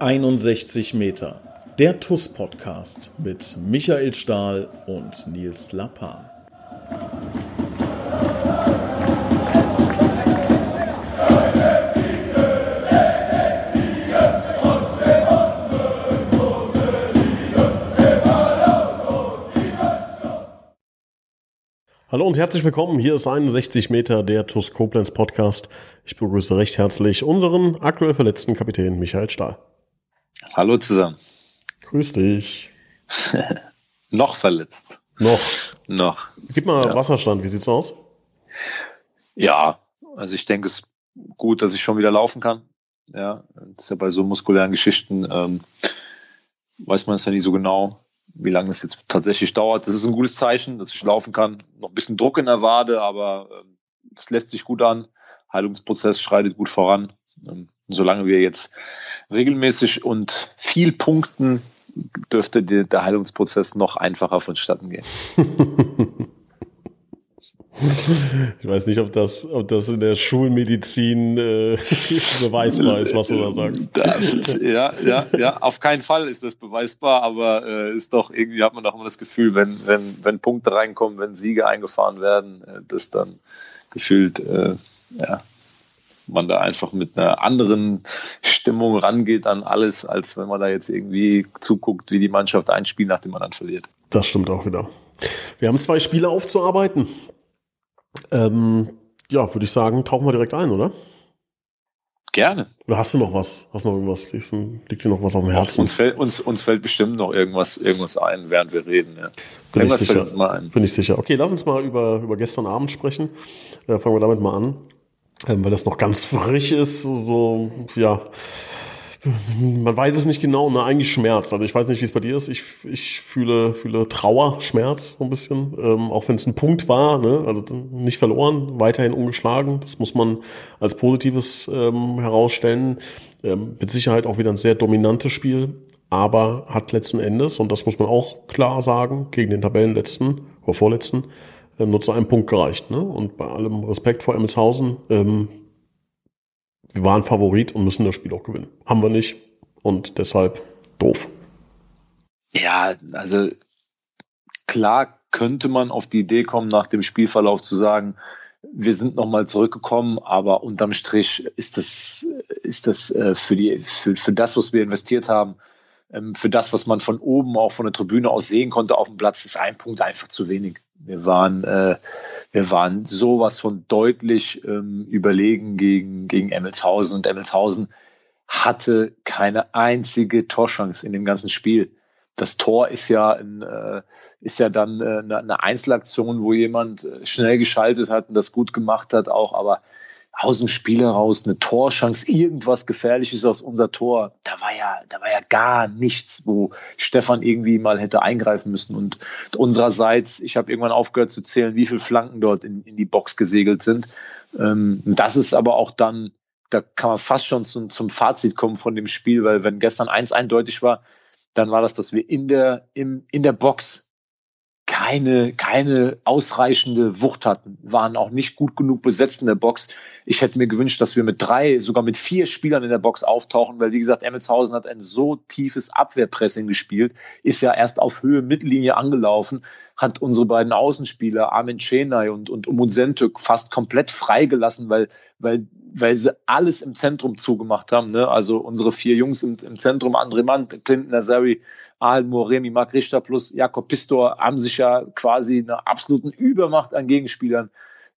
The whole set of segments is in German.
61 Meter. Der TUS-Podcast mit Michael Stahl und Nils Lappan. Hallo und herzlich willkommen. Hier ist 61 Meter der TUS Koblenz Podcast. Ich begrüße recht herzlich unseren aktuell verletzten Kapitän Michael Stahl. Hallo zusammen. Grüß dich. Noch verletzt. Noch. Noch. Gib mal ja. Wasserstand, wie sieht's aus? Ja, also ich denke, es ist gut, dass ich schon wieder laufen kann. Ja, das ist ja bei so muskulären Geschichten, ähm, weiß man es ja nie so genau wie lange es jetzt tatsächlich dauert. Das ist ein gutes Zeichen, dass ich laufen kann. Noch ein bisschen Druck in der Wade, aber es ähm, lässt sich gut an. Heilungsprozess schreitet gut voran. Ähm, solange wir jetzt regelmäßig und viel punkten, dürfte der Heilungsprozess noch einfacher vonstatten gehen. Ich weiß nicht, ob das, ob das in der Schulmedizin äh, beweisbar ist, was du da sagst. Ja, ja, ja, auf keinen Fall ist das beweisbar, aber äh, ist doch irgendwie hat man doch immer das Gefühl, wenn, wenn, wenn Punkte reinkommen, wenn Siege eingefahren werden, äh, dass dann gefühlt, äh, ja, man da einfach mit einer anderen Stimmung rangeht an alles, als wenn man da jetzt irgendwie zuguckt, wie die Mannschaft ein Spiel nach dem anderen verliert. Das stimmt auch wieder. Wir haben zwei Spiele aufzuarbeiten. Ähm, ja, würde ich sagen, tauchen wir direkt ein, oder? Gerne. Oder hast du noch was? Hast du noch irgendwas? Liegt, liegt dir noch was auf dem Herzen? Uns fällt, uns, uns fällt bestimmt noch irgendwas, irgendwas ein, während wir reden. Ja. Bin, ich sicher, bin ich sicher. Okay, lass uns mal über, über gestern Abend sprechen. Äh, fangen wir damit mal an. Weil das noch ganz frisch ist. So, ja man weiß es nicht genau, ne? eigentlich Schmerz. Also ich weiß nicht, wie es bei dir ist. Ich, ich fühle, fühle Trauer, Schmerz so ein bisschen, ähm, auch wenn es ein Punkt war, ne? also nicht verloren, weiterhin ungeschlagen. Das muss man als Positives ähm, herausstellen. Ähm, mit Sicherheit auch wieder ein sehr dominantes Spiel, aber hat letzten Endes, und das muss man auch klar sagen, gegen den Tabellenletzten oder Vorletzten, äh, nur zu einem Punkt gereicht. Ne? Und bei allem Respekt vor Emmelshausen, ähm, wir waren Favorit und müssen das Spiel auch gewinnen. Haben wir nicht und deshalb doof. Ja, also klar könnte man auf die Idee kommen, nach dem Spielverlauf zu sagen, wir sind nochmal zurückgekommen, aber unterm Strich ist das, ist das äh, für, die, für, für das, was wir investiert haben, ähm, für das, was man von oben auch von der Tribüne aus sehen konnte auf dem Platz, ist ein Punkt einfach zu wenig. Wir waren äh, wir waren sowas von deutlich ähm, überlegen gegen, gegen Emmelshausen und Emmelshausen hatte keine einzige Torchance in dem ganzen Spiel. Das Tor ist ja, ein, äh, ist ja dann äh, eine Einzelaktion, wo jemand äh, schnell geschaltet hat und das gut gemacht hat auch, aber aus dem Spiel heraus eine Torschance, irgendwas Gefährliches aus unser Tor. Da war ja, da war ja gar nichts, wo Stefan irgendwie mal hätte eingreifen müssen. Und unsererseits, ich habe irgendwann aufgehört zu zählen, wie viele Flanken dort in, in die Box gesegelt sind. Ähm, das ist aber auch dann, da kann man fast schon zum, zum Fazit kommen von dem Spiel, weil wenn gestern eins eindeutig war, dann war das, dass wir in der, im, in der Box keine, keine ausreichende Wucht hatten, waren auch nicht gut genug besetzt in der Box. Ich hätte mir gewünscht, dass wir mit drei, sogar mit vier Spielern in der Box auftauchen, weil wie gesagt, Emmelshausen hat ein so tiefes Abwehrpressing gespielt, ist ja erst auf Höhe Mittellinie angelaufen, hat unsere beiden Außenspieler, Armin Chenay und, und Umunsentük, fast komplett freigelassen, weil, weil, weil sie alles im Zentrum zugemacht haben. Ne? Also unsere vier Jungs im, im Zentrum, André Mann, Clinton Nazari, Ahal Moremi, Marc Richter plus Jakob Pistor haben sich ja quasi eine absoluten Übermacht an Gegenspielern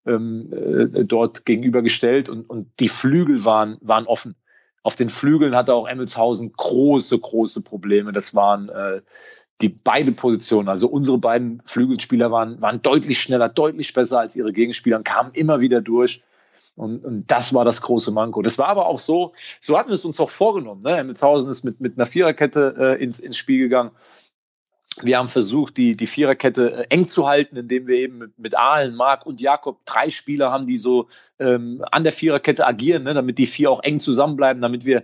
ähm, äh, dort gegenübergestellt und, und die Flügel waren, waren offen. Auf den Flügeln hatte auch Emmelshausen große, große Probleme. Das waren äh, die beide Positionen, also unsere beiden Flügelspieler waren, waren deutlich schneller, deutlich besser als ihre Gegenspieler und kamen immer wieder durch. Und, und das war das große Manko. Das war aber auch so, so hatten wir es uns auch vorgenommen. Ne? Hemmelshausen ist mit, mit einer Viererkette äh, ins, ins Spiel gegangen. Wir haben versucht, die, die Viererkette äh, eng zu halten, indem wir eben mit, mit Ahlen, Marc und Jakob drei Spieler haben, die so ähm, an der Viererkette agieren, ne? damit die vier auch eng zusammenbleiben, damit wir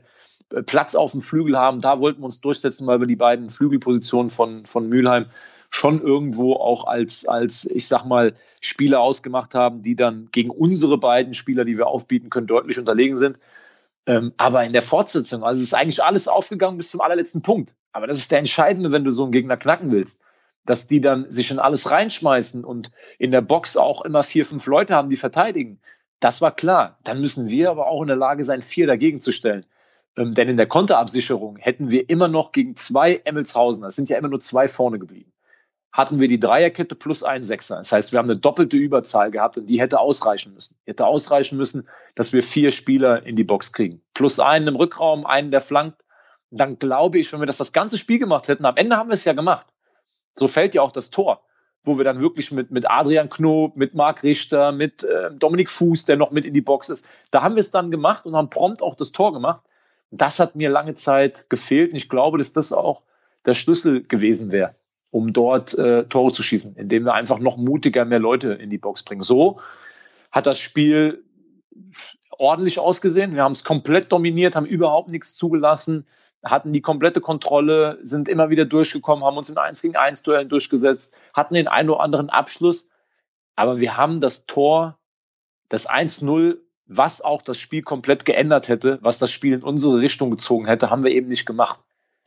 Platz auf dem Flügel haben. Da wollten wir uns durchsetzen, weil wir die beiden Flügelpositionen von, von Mülheim schon irgendwo auch als, als, ich sag mal, Spieler ausgemacht haben, die dann gegen unsere beiden Spieler, die wir aufbieten können, deutlich unterlegen sind. Ähm, aber in der Fortsetzung, also ist eigentlich alles aufgegangen bis zum allerletzten Punkt. Aber das ist der Entscheidende, wenn du so einen Gegner knacken willst. Dass die dann sich in alles reinschmeißen und in der Box auch immer vier, fünf Leute haben, die verteidigen. Das war klar. Dann müssen wir aber auch in der Lage sein, vier dagegen zu stellen. Ähm, denn in der Konterabsicherung hätten wir immer noch gegen zwei Emmelshausen, es sind ja immer nur zwei vorne geblieben, hatten wir die Dreierkette plus einen Sechser. Das heißt, wir haben eine doppelte Überzahl gehabt und die hätte ausreichen müssen. Hätte ausreichen müssen, dass wir vier Spieler in die Box kriegen. Plus einen im Rückraum, einen, der flankt. Dann glaube ich, wenn wir das das ganze Spiel gemacht hätten, am Ende haben wir es ja gemacht. So fällt ja auch das Tor, wo wir dann wirklich mit, mit Adrian Knob, mit Marc Richter, mit äh, Dominik Fuß, der noch mit in die Box ist, da haben wir es dann gemacht und haben prompt auch das Tor gemacht. Das hat mir lange Zeit gefehlt und ich glaube, dass das auch der Schlüssel gewesen wäre, um dort äh, Tore zu schießen, indem wir einfach noch mutiger mehr Leute in die Box bringen. So hat das Spiel ordentlich ausgesehen. Wir haben es komplett dominiert, haben überhaupt nichts zugelassen, hatten die komplette Kontrolle, sind immer wieder durchgekommen, haben uns in 1 gegen 1 Duellen durchgesetzt, hatten den einen oder anderen Abschluss. Aber wir haben das Tor, das 1-0 was auch das Spiel komplett geändert hätte, was das Spiel in unsere Richtung gezogen hätte, haben wir eben nicht gemacht.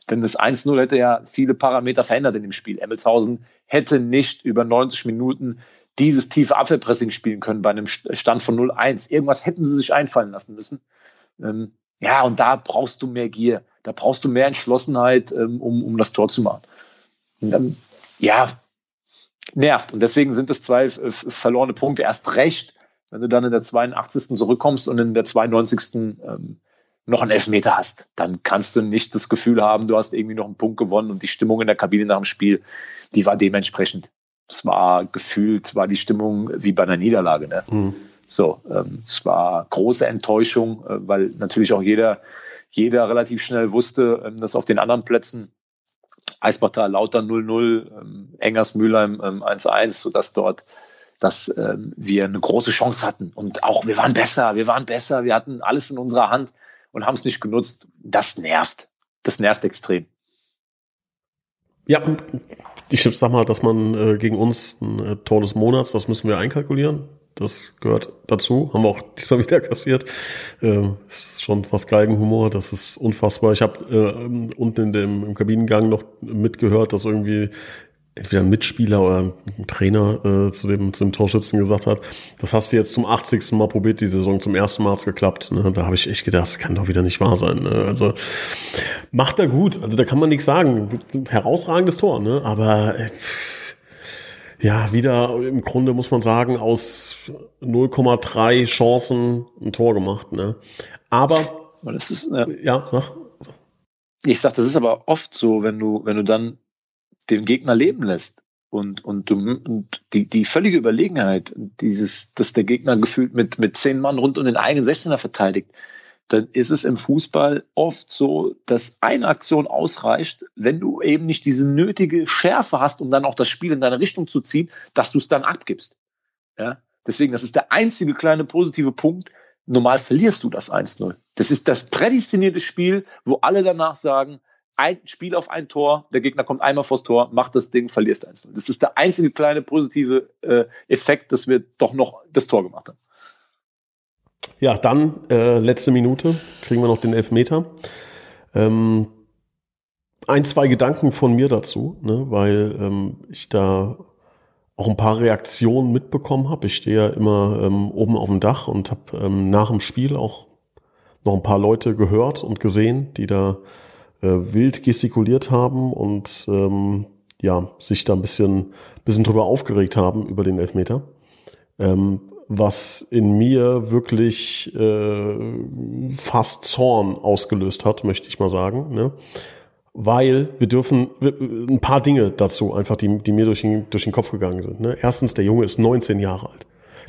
Denn das 1-0 hätte ja viele Parameter verändert in dem Spiel. Emmelshausen hätte nicht über 90 Minuten dieses tiefe Abwehrpressing spielen können bei einem Stand von 0-1. Irgendwas hätten sie sich einfallen lassen müssen. Ähm, ja, und da brauchst du mehr Gier. Da brauchst du mehr Entschlossenheit, ähm, um, um das Tor zu machen. Und, ja, nervt. Und deswegen sind es zwei äh, verlorene Punkte. Erst recht, wenn du dann in der 82. zurückkommst und in der 92. Ähm, noch einen Elfmeter hast, dann kannst du nicht das Gefühl haben, du hast irgendwie noch einen Punkt gewonnen und die Stimmung in der Kabine nach dem Spiel, die war dementsprechend. Es war gefühlt, war die Stimmung wie bei einer Niederlage. Ne? Mhm. So, ähm, es war große Enttäuschung, äh, weil natürlich auch jeder, jeder relativ schnell wusste, ähm, dass auf den anderen Plätzen Eisbachtal Lauter 0-0, ähm, Engers Mülheim ähm, 1-1, sodass dort dass ähm, wir eine große Chance hatten. Und auch wir waren besser, wir waren besser, wir hatten alles in unserer Hand und haben es nicht genutzt. Das nervt. Das nervt extrem. Ja, ich sag mal, dass man äh, gegen uns ein äh, Tor des Monats, das müssen wir einkalkulieren. Das gehört dazu. Haben wir auch diesmal wieder kassiert. Äh, ist schon fast Geigenhumor. Das ist unfassbar. Ich habe äh, unten in dem im Kabinengang noch mitgehört, dass irgendwie entweder ein Mitspieler oder ein Trainer äh, zu, dem, zu dem Torschützen gesagt hat, das hast du jetzt zum 80. Mal probiert, die Saison zum ersten Mal hat's geklappt. Ne? Da habe ich echt gedacht, das kann doch wieder nicht wahr sein. Ne? Also macht er gut, also da kann man nichts sagen. Herausragendes Tor, ne? aber äh, ja, wieder im Grunde muss man sagen, aus 0,3 Chancen ein Tor gemacht. Ne? Aber das ist, ja, ja sag. Ich sag, das ist aber oft so, wenn du, wenn du dann den Gegner leben lässt und, und, und die, die völlige Überlegenheit, dieses, dass der Gegner gefühlt mit, mit zehn Mann rund um den eigenen 16er verteidigt, dann ist es im Fußball oft so, dass eine Aktion ausreicht, wenn du eben nicht diese nötige Schärfe hast, um dann auch das Spiel in deine Richtung zu ziehen, dass du es dann abgibst. Ja? Deswegen, das ist der einzige kleine positive Punkt. Normal verlierst du das 1-0. Das ist das prädestinierte Spiel, wo alle danach sagen, ein Spiel auf ein Tor, der Gegner kommt einmal vors Tor, macht das Ding, verlierst eins. Das ist der einzige kleine positive äh, Effekt, dass wir doch noch das Tor gemacht haben. Ja, dann äh, letzte Minute kriegen wir noch den Elfmeter. Ähm, ein, zwei Gedanken von mir dazu, ne, weil ähm, ich da auch ein paar Reaktionen mitbekommen habe. Ich stehe ja immer ähm, oben auf dem Dach und habe ähm, nach dem Spiel auch noch ein paar Leute gehört und gesehen, die da äh, wild gestikuliert haben und ähm, ja, sich da ein bisschen, bisschen drüber aufgeregt haben über den Elfmeter. Ähm, was in mir wirklich äh, fast Zorn ausgelöst hat, möchte ich mal sagen. Ne? Weil wir dürfen ein paar Dinge dazu einfach, die, die mir durch den, durch den Kopf gegangen sind. Ne? Erstens, der Junge ist 19 Jahre alt.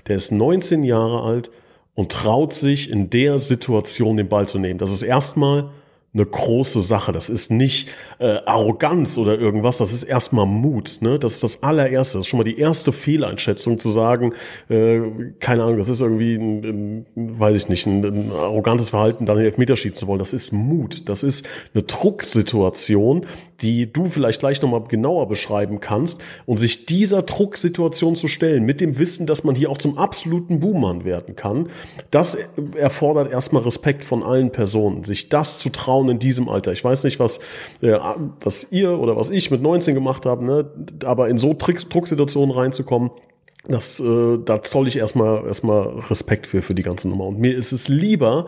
Der ist 19 Jahre alt und traut sich in der Situation den Ball zu nehmen. Das ist erstmal eine große Sache. Das ist nicht äh, Arroganz oder irgendwas, das ist erstmal Mut. Ne? Das ist das allererste, das ist schon mal die erste Fehleinschätzung zu sagen, äh, keine Ahnung, das ist irgendwie, ein, ein, weiß ich nicht, ein, ein arrogantes Verhalten, dann den Elfmeter schießen zu wollen. Das ist Mut, das ist eine Drucksituation, die du vielleicht gleich nochmal genauer beschreiben kannst und sich dieser Drucksituation zu stellen, mit dem Wissen, dass man hier auch zum absoluten Buhmann werden kann, das erfordert erstmal Respekt von allen Personen, sich das zu trauen in diesem Alter. Ich weiß nicht, was, äh, was ihr oder was ich mit 19 gemacht habe, ne? aber in so Drucksituationen reinzukommen, das, äh, da zoll ich erstmal erstmal Respekt für für die ganze Nummer. Und mir ist es lieber,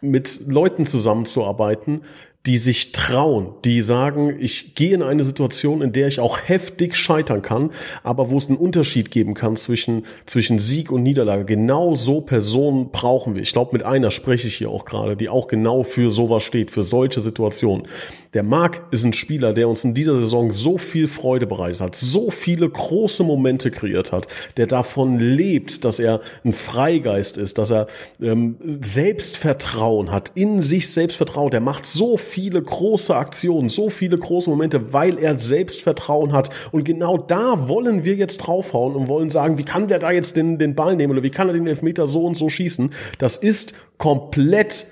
mit Leuten zusammenzuarbeiten, die sich trauen, die sagen, ich gehe in eine Situation, in der ich auch heftig scheitern kann, aber wo es einen Unterschied geben kann zwischen, zwischen Sieg und Niederlage. Genau so Personen brauchen wir. Ich glaube, mit einer spreche ich hier auch gerade, die auch genau für sowas steht, für solche Situationen. Der Marc ist ein Spieler, der uns in dieser Saison so viel Freude bereitet hat, so viele große Momente kreiert hat, der davon lebt, dass er ein Freigeist ist, dass er ähm, Selbstvertrauen hat, in sich Selbstvertrauen. Der macht so viele große Aktionen, so viele große Momente, weil er Selbstvertrauen hat. Und genau da wollen wir jetzt draufhauen und wollen sagen, wie kann der da jetzt den, den Ball nehmen oder wie kann er den Elfmeter so und so schießen? Das ist komplett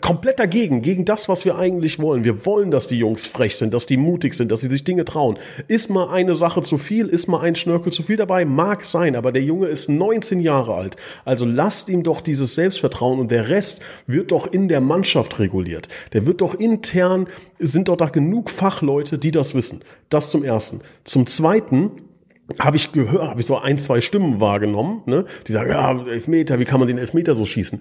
komplett dagegen, gegen das, was wir eigentlich wollen. Wir wollen, dass die Jungs frech sind, dass die mutig sind, dass sie sich Dinge trauen. Ist mal eine Sache zu viel, ist mal ein Schnörkel zu viel dabei, mag sein, aber der Junge ist 19 Jahre alt. Also lasst ihm doch dieses Selbstvertrauen und der Rest wird doch in der Mannschaft reguliert. Der wird doch intern, sind doch da genug Fachleute, die das wissen. Das zum Ersten. Zum Zweiten, habe ich gehört, habe ich so ein, zwei Stimmen wahrgenommen, ne? die sagen, ja, Elfmeter, wie kann man den Elfmeter so schießen?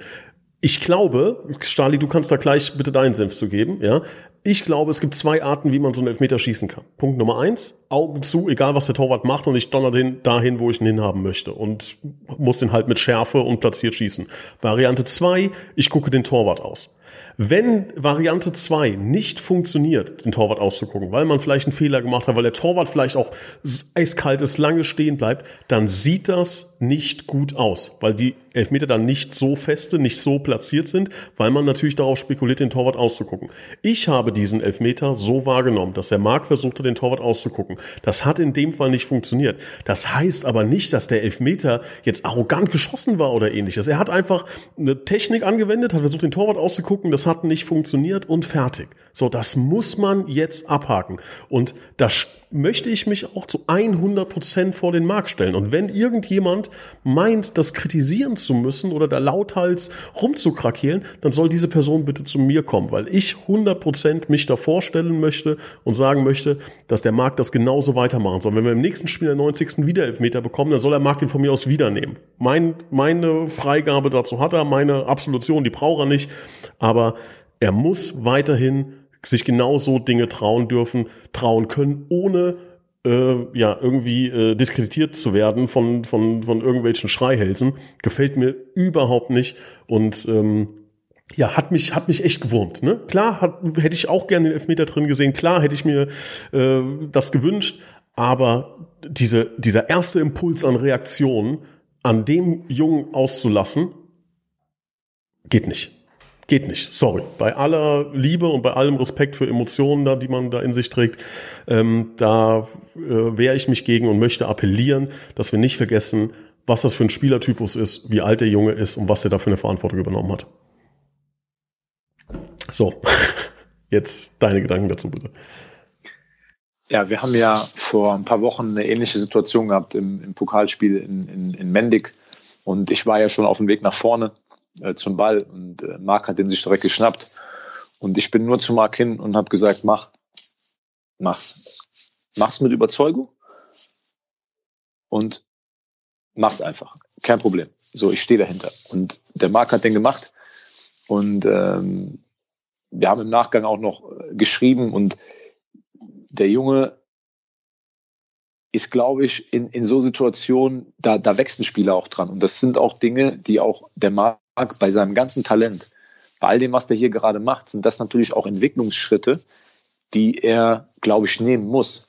Ich glaube, Stali, du kannst da gleich bitte deinen Senf zu geben, ja. Ich glaube, es gibt zwei Arten, wie man so einen Elfmeter schießen kann. Punkt Nummer eins, Augen zu, egal was der Torwart macht und ich donner den dahin, wo ich ihn hinhaben möchte und muss den halt mit Schärfe und platziert schießen. Variante zwei, ich gucke den Torwart aus. Wenn Variante 2 nicht funktioniert, den Torwart auszugucken, weil man vielleicht einen Fehler gemacht hat, weil der Torwart vielleicht auch eiskalt ist, lange stehen bleibt, dann sieht das nicht gut aus, weil die Elfmeter dann nicht so feste, nicht so platziert sind, weil man natürlich darauf spekuliert, den Torwart auszugucken. Ich habe diesen Elfmeter so wahrgenommen, dass der Marc versuchte, den Torwart auszugucken. Das hat in dem Fall nicht funktioniert. Das heißt aber nicht, dass der Elfmeter jetzt arrogant geschossen war oder ähnliches. Er hat einfach eine Technik angewendet, hat versucht, den Torwart auszugucken, das hat nicht funktioniert und fertig. So, das muss man jetzt abhaken. Und das möchte ich mich auch zu 100 Prozent vor den Markt stellen. Und wenn irgendjemand meint, das kritisieren zu müssen oder da lauthals rumzukrakeelen, dann soll diese Person bitte zu mir kommen, weil ich 100 Prozent mich da vorstellen möchte und sagen möchte, dass der Markt das genauso weitermachen soll. Wenn wir im nächsten Spiel der 90. wieder Elfmeter bekommen, dann soll der Markt den von mir aus wieder nehmen. Mein, meine Freigabe dazu hat er, meine Absolution, die braucht er nicht, aber er muss weiterhin sich genau so Dinge trauen dürfen, trauen können, ohne äh, ja irgendwie äh, diskreditiert zu werden von, von, von irgendwelchen Schreihälsen. Gefällt mir überhaupt nicht und ähm, ja, hat mich, hat mich echt gewurmt. Ne? Klar, hat, hätte ich auch gerne den Elfmeter drin gesehen, klar hätte ich mir äh, das gewünscht, aber diese, dieser erste Impuls an Reaktion an dem Jungen auszulassen, geht nicht. Geht nicht, sorry. Bei aller Liebe und bei allem Respekt für Emotionen, da, die man da in sich trägt, ähm, da äh, wehre ich mich gegen und möchte appellieren, dass wir nicht vergessen, was das für ein Spielertypus ist, wie alt der Junge ist und was er da für eine Verantwortung übernommen hat. So, jetzt deine Gedanken dazu bitte. Ja, wir haben ja vor ein paar Wochen eine ähnliche Situation gehabt im, im Pokalspiel in, in, in Mendig. Und ich war ja schon auf dem Weg nach vorne äh, zum Ball und äh, Marc hat den sich direkt geschnappt. Und ich bin nur zu Marc hin und habe gesagt, mach, mach's. Mach's mit Überzeugung und mach's einfach. Kein Problem. So, ich stehe dahinter. Und der Marc hat den gemacht und ähm, wir haben im Nachgang auch noch äh, geschrieben und der Junge ist, glaube ich, in, in so Situationen, da, da wächst ein Spieler auch dran. Und das sind auch Dinge, die auch der Marc bei seinem ganzen Talent, bei all dem, was der hier gerade macht, sind das natürlich auch Entwicklungsschritte, die er, glaube ich, nehmen muss.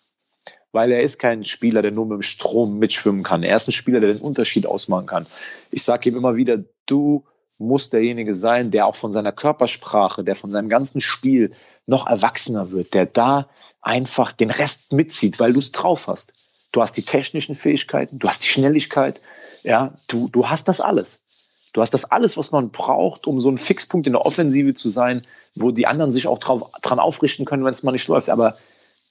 Weil er ist kein Spieler, der nur mit dem Strom mitschwimmen kann. Er ist ein Spieler, der den Unterschied ausmachen kann. Ich sage ihm immer wieder, du musst derjenige sein, der auch von seiner Körpersprache, der von seinem ganzen Spiel noch erwachsener wird, der da einfach den Rest mitzieht, weil du es drauf hast. Du hast die technischen Fähigkeiten, du hast die Schnelligkeit, ja, du, du hast das alles. Du hast das alles, was man braucht, um so ein Fixpunkt in der Offensive zu sein, wo die anderen sich auch drauf, dran aufrichten können, wenn es mal nicht läuft. Aber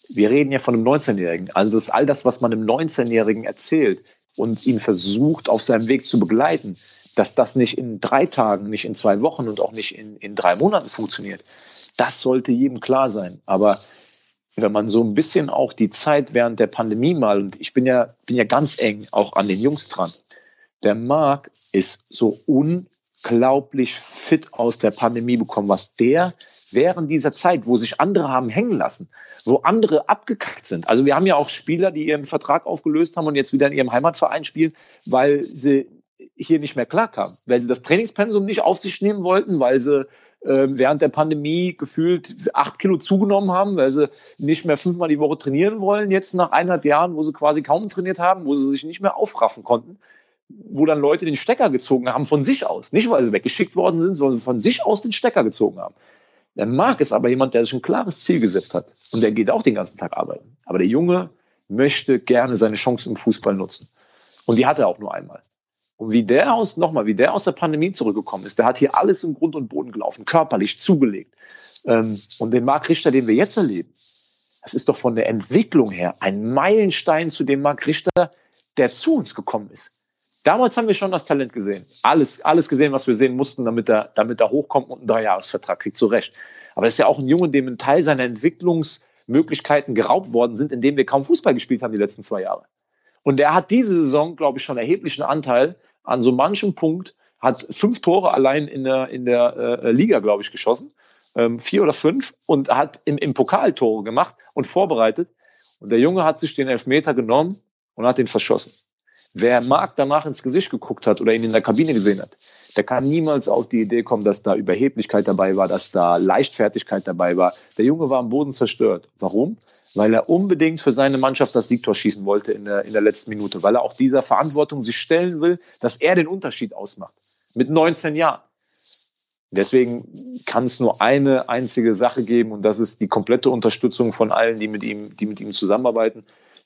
wir reden ja von einem 19-Jährigen. Also das ist all das, was man einem 19-Jährigen erzählt und ihn versucht, auf seinem Weg zu begleiten, dass das nicht in drei Tagen, nicht in zwei Wochen und auch nicht in, in drei Monaten funktioniert. Das sollte jedem klar sein. Aber wenn man so ein bisschen auch die Zeit während der Pandemie mal, und ich bin ja, bin ja ganz eng auch an den Jungs dran, der Marc ist so unglaublich fit aus der Pandemie bekommen, was der während dieser Zeit, wo sich andere haben hängen lassen, wo andere abgekackt sind. Also wir haben ja auch Spieler, die ihren Vertrag aufgelöst haben und jetzt wieder in ihrem Heimatverein spielen, weil sie hier nicht mehr klarkamen, weil sie das Trainingspensum nicht auf sich nehmen wollten, weil sie äh, während der Pandemie gefühlt acht Kilo zugenommen haben, weil sie nicht mehr fünfmal die Woche trainieren wollen, jetzt nach eineinhalb Jahren, wo sie quasi kaum trainiert haben, wo sie sich nicht mehr aufraffen konnten wo dann Leute den Stecker gezogen haben von sich aus. Nicht, weil sie weggeschickt worden sind, sondern von sich aus den Stecker gezogen haben. Der Marc ist aber jemand, der sich ein klares Ziel gesetzt hat. Und der geht auch den ganzen Tag arbeiten. Aber der Junge möchte gerne seine Chance im Fußball nutzen. Und die hat er auch nur einmal. Und wie der aus, nochmal, wie der aus der Pandemie zurückgekommen ist, der hat hier alles im Grund und Boden gelaufen, körperlich zugelegt. Ähm, und den Marc Richter, den wir jetzt erleben, das ist doch von der Entwicklung her ein Meilenstein zu dem Marc Richter, der zu uns gekommen ist. Damals haben wir schon das Talent gesehen. Alles, alles gesehen, was wir sehen mussten, damit er, damit er hochkommt und einen Dreijahresvertrag kriegt, zu Recht. Aber es ist ja auch ein Junge, dem ein Teil seiner Entwicklungsmöglichkeiten geraubt worden sind, indem wir kaum Fußball gespielt haben die letzten zwei Jahre. Und er hat diese Saison, glaube ich, schon erheblichen Anteil an so manchem Punkt, hat fünf Tore allein in der, in der äh, Liga, glaube ich, geschossen. Ähm, vier oder fünf und hat im, im Pokal Tore gemacht und vorbereitet. Und der Junge hat sich den Elfmeter genommen und hat ihn verschossen. Wer Marc danach ins Gesicht geguckt hat oder ihn in der Kabine gesehen hat, der kann niemals auf die Idee kommen, dass da Überheblichkeit dabei war, dass da Leichtfertigkeit dabei war. Der Junge war am Boden zerstört. Warum? Weil er unbedingt für seine Mannschaft das Siegtor schießen wollte in der, in der letzten Minute, weil er auch dieser Verantwortung sich stellen will, dass er den Unterschied ausmacht. Mit 19 Jahren. Deswegen kann es nur eine einzige Sache geben und das ist die komplette Unterstützung von allen, die mit ihm, die mit ihm zusammenarbeiten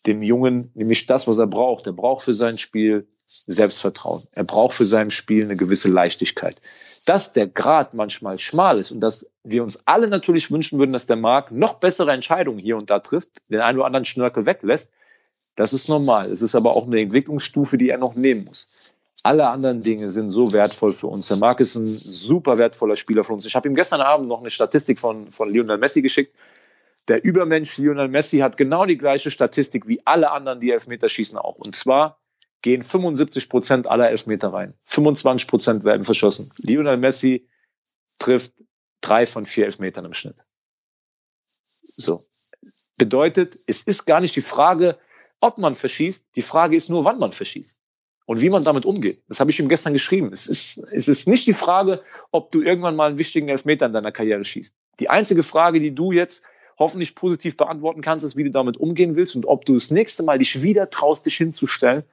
dem Jungen nämlich das, was er braucht. Er braucht für sein Spiel Selbstvertrauen. Er braucht für sein Spiel eine gewisse Leichtigkeit. Dass der Grad manchmal schmal ist und dass wir uns alle natürlich wünschen würden, dass der Markt noch bessere Entscheidungen hier und da trifft, den einen oder anderen Schnörkel weglässt, das ist normal. Es ist aber auch eine Entwicklungsstufe, die er noch nehmen muss. Alle anderen Dinge sind so wertvoll für uns. Der Marc ist ein super wertvoller Spieler für uns. Ich habe ihm gestern Abend noch eine Statistik von, von Lionel Messi geschickt der Übermensch Lionel Messi hat genau die gleiche Statistik wie alle anderen, die Elfmeter schießen auch. Und zwar gehen 75 Prozent aller Elfmeter rein. 25 Prozent werden verschossen. Lionel Messi trifft drei von vier Elfmetern im Schnitt. So. Bedeutet, es ist gar nicht die Frage, ob man verschießt. Die Frage ist nur, wann man verschießt. Und wie man damit umgeht. Das habe ich ihm gestern geschrieben. Es ist, es ist nicht die Frage, ob du irgendwann mal einen wichtigen Elfmeter in deiner Karriere schießt. Die einzige Frage, die du jetzt hoffentlich positiv beantworten kannst, ist, wie du damit umgehen willst und ob du das nächste Mal dich wieder traust, dich hinzustellen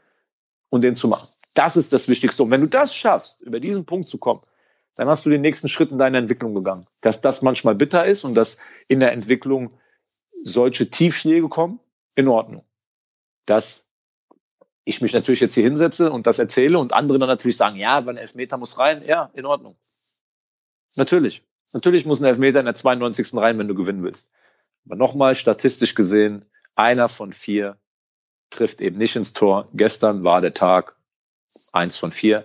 und den zu machen. Das ist das Wichtigste. Und wenn du das schaffst, über diesen Punkt zu kommen, dann hast du den nächsten Schritt in deiner Entwicklung gegangen. Dass das manchmal bitter ist und dass in der Entwicklung solche Tiefschläge kommen, in Ordnung. Dass ich mich natürlich jetzt hier hinsetze und das erzähle und andere dann natürlich sagen, ja, aber ein Elfmeter muss rein. Ja, in Ordnung. Natürlich. Natürlich muss ein Elfmeter in der 92. rein, wenn du gewinnen willst. Aber nochmal statistisch gesehen, einer von vier trifft eben nicht ins Tor. Gestern war der Tag eins von vier.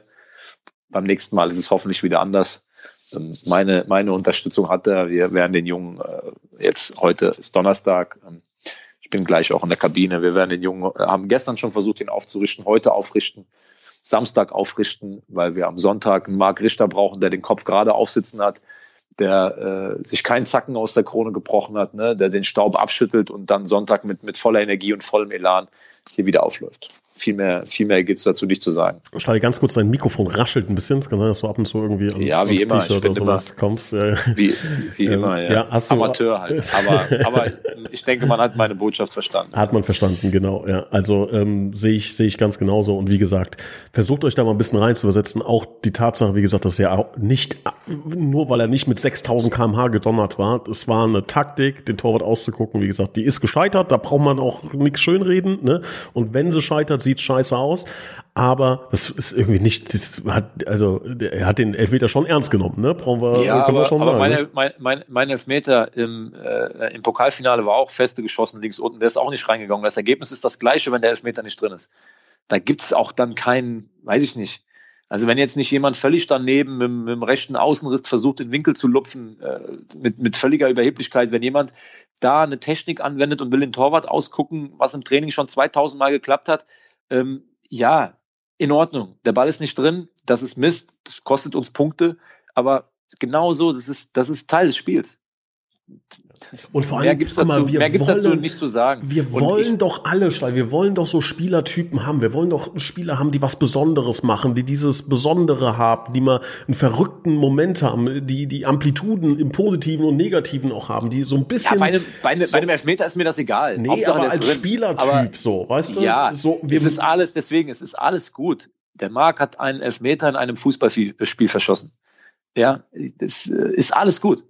Beim nächsten Mal ist es hoffentlich wieder anders. Ähm, meine, meine Unterstützung hat er. Wir werden den Jungen äh, jetzt, heute ist Donnerstag. Ähm, ich bin gleich auch in der Kabine. Wir werden den Jungen, äh, haben gestern schon versucht, ihn aufzurichten, heute aufrichten, Samstag aufrichten, weil wir am Sonntag einen Marc Richter brauchen, der den Kopf gerade aufsitzen hat der äh, sich keinen Zacken aus der Krone gebrochen hat, ne, der den Staub abschüttelt und dann Sonntag mit, mit voller Energie und vollem Elan hier wieder aufläuft viel mehr, viel mehr gibt es dazu nicht zu sagen. Stell ganz kurz, dein Mikrofon raschelt ein bisschen. Es kann sein, dass du ab und zu irgendwie ans, ja, wie immer. Ich bin immer, kommst. Wie, wie ähm, immer, ja. ja Amateur halt. Aber, aber ich denke, man hat meine Botschaft verstanden. Hat man verstanden, genau. Ja. Also ähm, sehe ich, sehe ich ganz genauso. Und wie gesagt, versucht euch da mal ein bisschen rein zu übersetzen. Auch die Tatsache, wie gesagt, dass er auch nicht, nur weil er nicht mit 6000 kmh gedonnert war, es war eine Taktik, den Torwart auszugucken. Wie gesagt, die ist gescheitert. Da braucht man auch nichts schönreden. Ne? Und wenn sie scheitert, sieht scheiße aus. aber das ist irgendwie nicht, das hat, also er hat den Elfmeter schon ernst genommen, ne? Brauchen wir, ja, können aber, wir schon aber sagen. Meine, ne? mein, mein, mein Elfmeter im, äh, im Pokalfinale war auch feste geschossen, links unten, der ist auch nicht reingegangen. Das Ergebnis ist das gleiche, wenn der Elfmeter nicht drin ist. Da gibt es auch dann keinen, weiß ich nicht. Also wenn jetzt nicht jemand völlig daneben mit, mit dem rechten Außenriss versucht, den Winkel zu lupfen, äh, mit, mit völliger Überheblichkeit, wenn jemand da eine Technik anwendet und will den Torwart ausgucken, was im Training schon 2000 Mal geklappt hat, ähm, ja, in Ordnung. Der Ball ist nicht drin, das ist Mist, das kostet uns Punkte, aber genau so, das ist, das ist Teil des Spiels. Und vor allem, mehr gibt es dazu, dazu, nicht zu sagen. Wir wollen ich, doch alle, wir wollen doch so Spielertypen haben. Wir wollen doch Spieler haben, die was Besonderes machen, die dieses Besondere haben, die mal einen verrückten Moment haben, die die Amplituden im Positiven und Negativen auch haben, die so ein bisschen. Ja, bei, einem, bei, einem, so, bei einem Elfmeter ist mir das egal. Nee, Hauptsache, aber als drin. Spielertyp aber, so, weißt du? Ja, so, wir, es ist alles, deswegen, es ist alles gut. Der Marc hat einen Elfmeter in einem Fußballspiel verschossen. Ja, das äh, ist alles gut.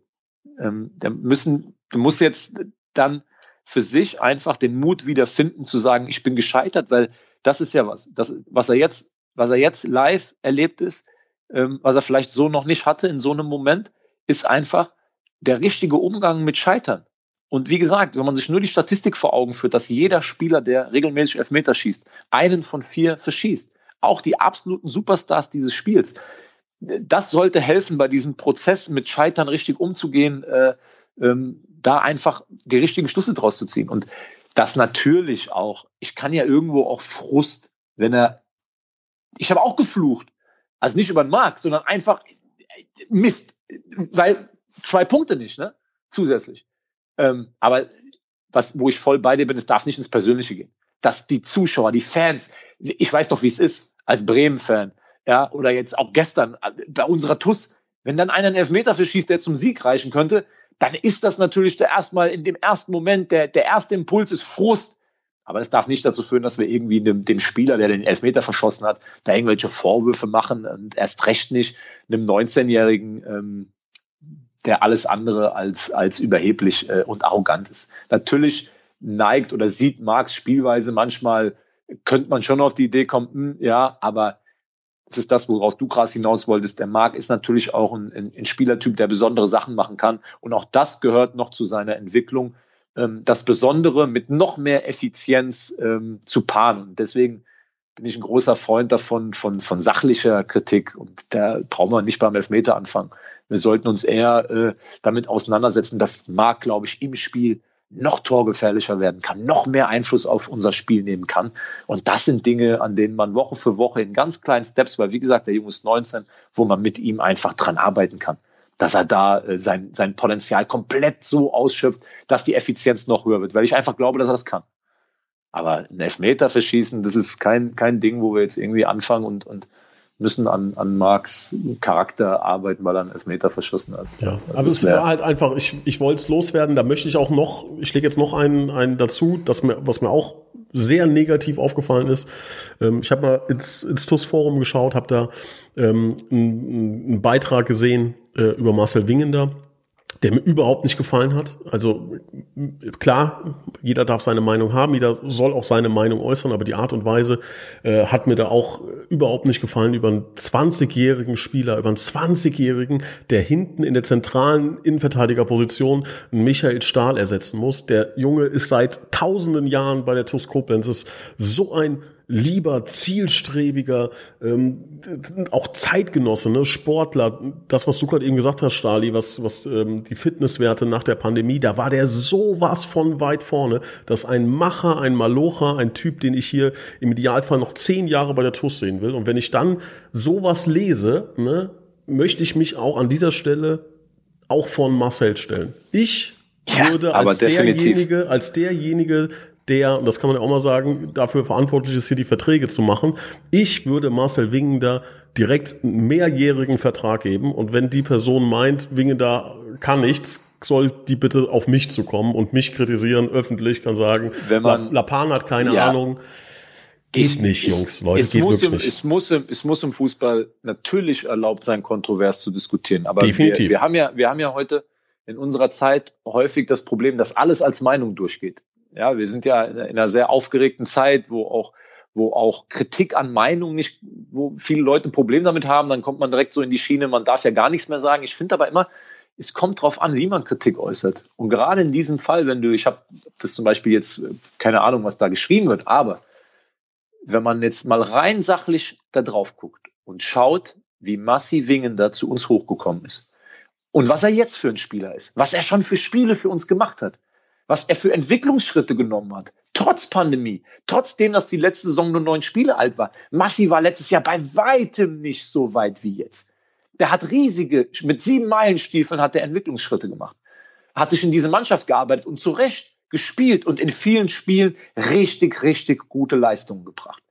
Ähm, da müssen, du musst jetzt dann für sich einfach den Mut wieder finden zu sagen, ich bin gescheitert, weil das ist ja was, das, was er jetzt, was er jetzt live erlebt ist, ähm, was er vielleicht so noch nicht hatte in so einem Moment, ist einfach der richtige Umgang mit Scheitern. Und wie gesagt, wenn man sich nur die Statistik vor Augen führt, dass jeder Spieler, der regelmäßig Elfmeter schießt, einen von vier verschießt, auch die absoluten Superstars dieses Spiels, das sollte helfen, bei diesem Prozess mit Scheitern richtig umzugehen, äh, ähm, da einfach die richtigen Schlüsse draus zu ziehen. Und das natürlich auch, ich kann ja irgendwo auch Frust, wenn er, ich habe auch geflucht, also nicht über den Markt, sondern einfach Mist, weil zwei Punkte nicht, ne? Zusätzlich. Ähm, aber was, wo ich voll bei dir bin, es darf nicht ins Persönliche gehen. Dass die Zuschauer, die Fans, ich weiß doch, wie es ist, als Bremen-Fan, ja, oder jetzt auch gestern äh, bei unserer TUS, wenn dann einer einen Elfmeter verschießt, der zum Sieg reichen könnte, dann ist das natürlich der erstmal in dem ersten Moment, der, der erste Impuls ist Frust. Aber das darf nicht dazu führen, dass wir irgendwie dem, dem Spieler, der den Elfmeter verschossen hat, da irgendwelche Vorwürfe machen und erst recht nicht einem 19-Jährigen, ähm, der alles andere als, als überheblich äh, und arrogant ist. Natürlich neigt oder sieht Marx Spielweise manchmal, könnte man schon auf die Idee kommen, mh, hm, ja, aber das ist das, woraus du krass hinaus wolltest. Der Marc ist natürlich auch ein, ein, ein, Spielertyp, der besondere Sachen machen kann. Und auch das gehört noch zu seiner Entwicklung, ähm, das Besondere mit noch mehr Effizienz ähm, zu paaren. deswegen bin ich ein großer Freund davon, von, von sachlicher Kritik. Und da brauchen wir nicht beim Elfmeter anfangen. Wir sollten uns eher äh, damit auseinandersetzen, dass Marc, glaube ich, im Spiel noch torgefährlicher werden kann, noch mehr Einfluss auf unser Spiel nehmen kann. Und das sind Dinge, an denen man Woche für Woche in ganz kleinen Steps, weil wie gesagt, der Junge ist 19, wo man mit ihm einfach dran arbeiten kann. Dass er da äh, sein, sein Potenzial komplett so ausschöpft, dass die Effizienz noch höher wird, weil ich einfach glaube, dass er das kann. Aber ein Elfmeter verschießen, das ist kein, kein Ding, wo wir jetzt irgendwie anfangen und, und müssen an, an Marks Charakter arbeiten, weil er einen Elfmeter verschossen hat. Ja, also aber es war halt einfach, ich, ich wollte es loswerden, da möchte ich auch noch, ich lege jetzt noch einen, einen dazu, das mir, was mir auch sehr negativ aufgefallen ist. Ähm, ich habe mal ins, ins TUS-Forum geschaut, habe da ähm, einen, einen Beitrag gesehen äh, über Marcel Wingender der mir überhaupt nicht gefallen hat. Also klar, jeder darf seine Meinung haben, jeder soll auch seine Meinung äußern, aber die Art und Weise äh, hat mir da auch überhaupt nicht gefallen über einen 20-jährigen Spieler, über einen 20-jährigen, der hinten in der zentralen Innenverteidigerposition Michael Stahl ersetzen muss. Der Junge ist seit tausenden Jahren bei der TuS Koblenz, ist so ein lieber, zielstrebiger, ähm, auch Zeitgenosse, ne, Sportler, das, was du gerade eben gesagt hast, Stali, was, was ähm, die Fitnesswerte nach der Pandemie, da war der sowas von weit vorne, dass ein Macher, ein Malocher, ein Typ, den ich hier im Idealfall noch zehn Jahre bei der TUS sehen will. Und wenn ich dann sowas lese, ne, möchte ich mich auch an dieser Stelle auch von Marcel stellen. Ich ja, würde als derjenige, als derjenige, der, und das kann man ja auch mal sagen, dafür verantwortlich ist, hier die Verträge zu machen. Ich würde Marcel Wingender direkt einen mehrjährigen Vertrag geben und wenn die Person meint, Wingender kann nichts, soll die bitte auf mich zu kommen und mich kritisieren öffentlich, kann sagen, wenn man, Lapan hat keine ja, Ahnung. Geht es, nicht, Jungs, Leute. Es, muss im, es, muss im, es muss im Fußball natürlich erlaubt sein, kontrovers zu diskutieren. Aber Definitiv. Wir, wir, haben ja, wir haben ja heute in unserer Zeit häufig das Problem, dass alles als Meinung durchgeht. Ja, wir sind ja in einer sehr aufgeregten Zeit, wo auch wo auch Kritik an Meinung nicht, wo viele Leute ein Problem damit haben, dann kommt man direkt so in die Schiene, man darf ja gar nichts mehr sagen. Ich finde aber immer, es kommt darauf an, wie man Kritik äußert. Und gerade in diesem Fall, wenn du, ich habe das zum Beispiel jetzt, keine Ahnung, was da geschrieben wird, aber wenn man jetzt mal rein sachlich da drauf guckt und schaut, wie Massi Wingen da zu uns hochgekommen ist und was er jetzt für ein Spieler ist, was er schon für Spiele für uns gemacht hat, was er für Entwicklungsschritte genommen hat, trotz Pandemie, trotzdem, dass die letzte Saison nur neun Spiele alt war. Massi war letztes Jahr bei weitem nicht so weit wie jetzt. Der hat riesige, mit sieben Meilenstiefeln hat er Entwicklungsschritte gemacht. Hat sich in diese Mannschaft gearbeitet und zu Recht gespielt und in vielen Spielen richtig, richtig gute Leistungen gebracht.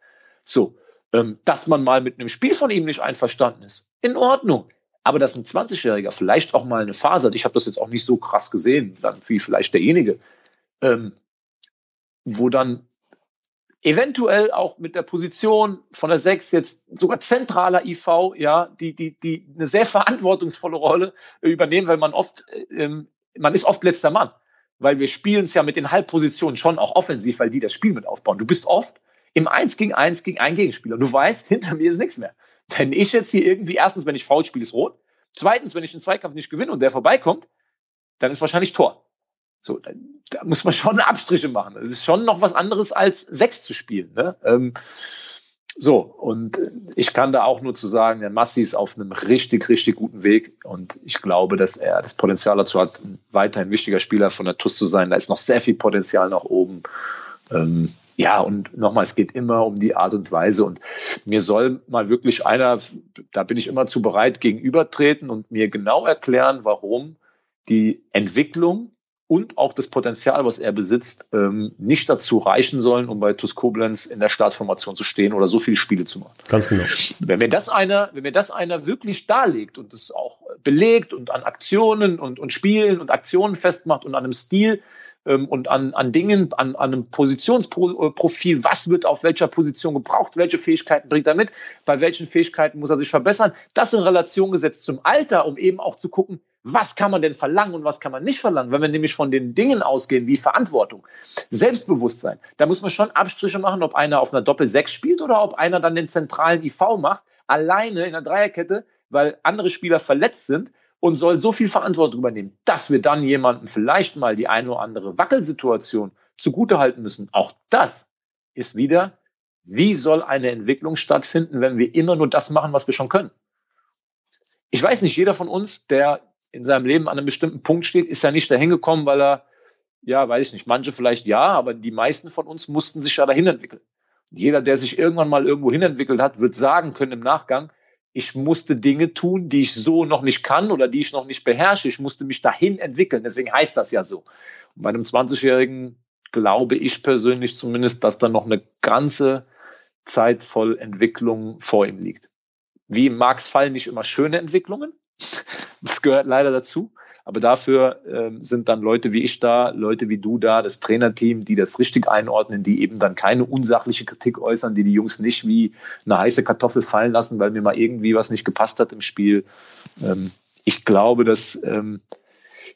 So, ähm, dass man mal mit einem Spiel von ihm nicht einverstanden ist, in Ordnung. Aber dass ein 20-Jähriger vielleicht auch mal eine Phase hat, ich habe das jetzt auch nicht so krass gesehen, dann wie vielleicht derjenige, ähm, wo dann eventuell auch mit der Position von der 6 jetzt sogar zentraler IV, ja, die, die, die eine sehr verantwortungsvolle Rolle übernehmen, weil man oft, ähm, man ist oft letzter Mann, weil wir spielen es ja mit den Halbpositionen schon auch offensiv, weil die das Spiel mit aufbauen. Du bist oft im 1 gegen 1 gegen einen Gegenspieler. Du weißt, hinter mir ist nichts mehr. Wenn ich jetzt hier irgendwie, erstens, wenn ich faul spiele, ist rot. Zweitens, wenn ich den Zweikampf nicht gewinne und der vorbeikommt, dann ist wahrscheinlich Tor. So, da, da muss man schon Abstriche machen. Es ist schon noch was anderes als sechs zu spielen. Ne? Ähm, so, und ich kann da auch nur zu sagen, der Massi ist auf einem richtig, richtig guten Weg und ich glaube, dass er das Potenzial dazu hat, weiterhin wichtiger Spieler von der TUS zu sein. Da ist noch sehr viel Potenzial nach oben. Ähm, ja, und nochmal, es geht immer um die Art und Weise. Und mir soll mal wirklich einer, da bin ich immer zu bereit, gegenübertreten und mir genau erklären, warum die Entwicklung und auch das Potenzial, was er besitzt, ähm, nicht dazu reichen sollen, um bei TuS Koblenz in der Startformation zu stehen oder so viele Spiele zu machen. Ganz genau. Wenn mir das einer, wenn mir das einer wirklich darlegt und es auch belegt und an Aktionen und, und Spielen und Aktionen festmacht und an einem Stil und an, an Dingen, an, an einem Positionsprofil, was wird auf welcher Position gebraucht, welche Fähigkeiten bringt er mit, bei welchen Fähigkeiten muss er sich verbessern, das in Relation gesetzt zum Alter, um eben auch zu gucken, was kann man denn verlangen und was kann man nicht verlangen? Wenn wir nämlich von den Dingen ausgehen wie Verantwortung, Selbstbewusstsein, da muss man schon Abstriche machen, ob einer auf einer Doppel-6 spielt oder ob einer dann den zentralen IV macht, alleine in der Dreierkette, weil andere Spieler verletzt sind und soll so viel Verantwortung übernehmen, dass wir dann jemanden vielleicht mal die eine oder andere Wackelsituation zugutehalten müssen. Auch das ist wieder, wie soll eine Entwicklung stattfinden, wenn wir immer nur das machen, was wir schon können? Ich weiß nicht, jeder von uns, der in seinem Leben an einem bestimmten Punkt steht, ist ja nicht dahin gekommen, weil er, ja, weiß ich nicht, manche vielleicht ja, aber die meisten von uns mussten sich ja dahin entwickeln. Jeder, der sich irgendwann mal irgendwo hin entwickelt hat, wird sagen können im Nachgang, ich musste Dinge tun, die ich so noch nicht kann oder die ich noch nicht beherrsche. Ich musste mich dahin entwickeln. Deswegen heißt das ja so. Und bei einem 20-Jährigen glaube ich persönlich zumindest, dass da noch eine ganze Zeit voll Entwicklung vor ihm liegt. Wie im Marx Fall nicht immer schöne Entwicklungen, das gehört leider dazu. Aber dafür ähm, sind dann Leute wie ich da, Leute wie du da, das Trainerteam, die das richtig einordnen, die eben dann keine unsachliche Kritik äußern, die die Jungs nicht wie eine heiße Kartoffel fallen lassen, weil mir mal irgendwie was nicht gepasst hat im Spiel. Ähm, ich glaube, das ähm,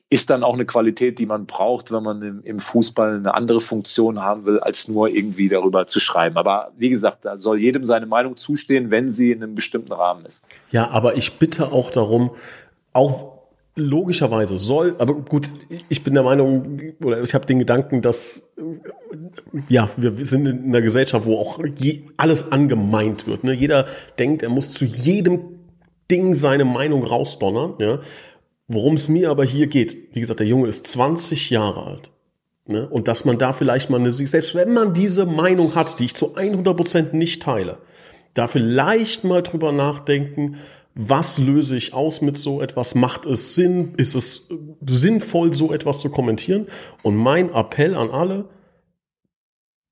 ist dann auch eine Qualität, die man braucht, wenn man im, im, Fußball eine andere Funktion haben will, als nur irgendwie darüber zu schreiben. Aber wie gesagt, da soll jedem seine Meinung zustehen, wenn sie in einem bestimmten Rahmen ist. Ja, aber ich bitte auch darum, auch logischerweise soll, aber gut, ich bin der Meinung, oder ich habe den Gedanken, dass ja, wir sind in einer Gesellschaft, wo auch alles angemeint wird. Ne? Jeder denkt, er muss zu jedem Ding seine Meinung rausdonnern. Ja? Worum es mir aber hier geht, wie gesagt, der Junge ist 20 Jahre alt. Ne? Und dass man da vielleicht mal eine, selbst wenn man diese Meinung hat, die ich zu 100% nicht teile, da vielleicht mal drüber nachdenken, was löse ich aus mit so etwas? Macht es Sinn? Ist es sinnvoll, so etwas zu kommentieren? Und mein Appell an alle,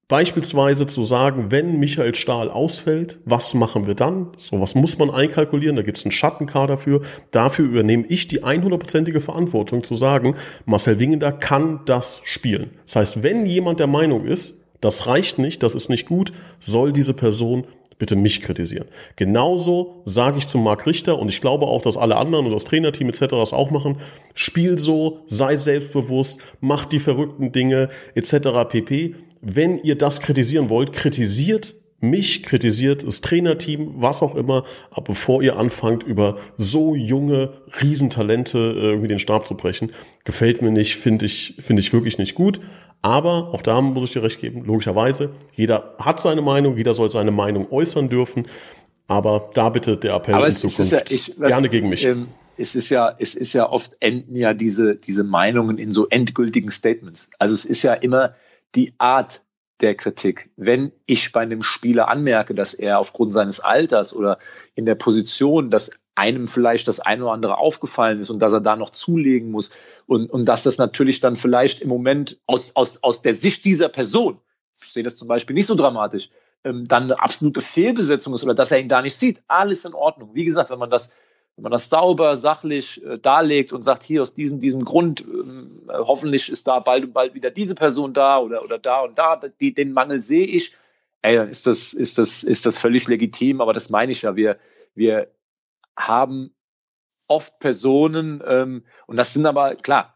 beispielsweise zu sagen, wenn Michael Stahl ausfällt, was machen wir dann? So was muss man einkalkulieren, da gibt es einen Schattenkader für. Dafür übernehme ich die 100%ige Verantwortung zu sagen, Marcel Wingender kann das spielen. Das heißt, wenn jemand der Meinung ist, das reicht nicht, das ist nicht gut, soll diese Person bitte mich kritisieren. Genauso sage ich zu Marc Richter und ich glaube auch, dass alle anderen und das Trainerteam etc. das auch machen. Spiel so, sei selbstbewusst, mach die verrückten Dinge etc. pp. Wenn ihr das kritisieren wollt, kritisiert mich, kritisiert das Trainerteam, was auch immer, aber bevor ihr anfangt, über so junge Riesentalente äh, irgendwie den Stab zu brechen, gefällt mir nicht, finde ich, finde ich wirklich nicht gut. Aber auch da muss ich dir recht geben, logischerweise, jeder hat seine Meinung, jeder soll seine Meinung äußern dürfen. Aber da bitte der Appell aber in Zukunft ja, ich, was, gerne gegen mich. Ähm, es ist ja, es ist ja oft enden ja diese, diese Meinungen in so endgültigen Statements. Also es ist ja immer die Art der Kritik. Wenn ich bei einem Spieler anmerke, dass er aufgrund seines Alters oder in der Position, dass einem vielleicht das eine oder andere aufgefallen ist und dass er da noch zulegen muss und, und dass das natürlich dann vielleicht im Moment aus, aus, aus der Sicht dieser Person, ich sehe das zum Beispiel nicht so dramatisch, ähm, dann eine absolute Fehlbesetzung ist oder dass er ihn da nicht sieht. Alles in Ordnung. Wie gesagt, wenn man das wenn man das sauber, sachlich äh, darlegt und sagt, hier aus diesem, diesem Grund, ähm, äh, hoffentlich ist da bald und bald wieder diese Person da oder, oder da und da, die, den Mangel sehe ich, ey, dann ist das, ist, das, ist das völlig legitim, aber das meine ich ja. Wir, wir haben oft Personen, ähm, und das sind aber, klar,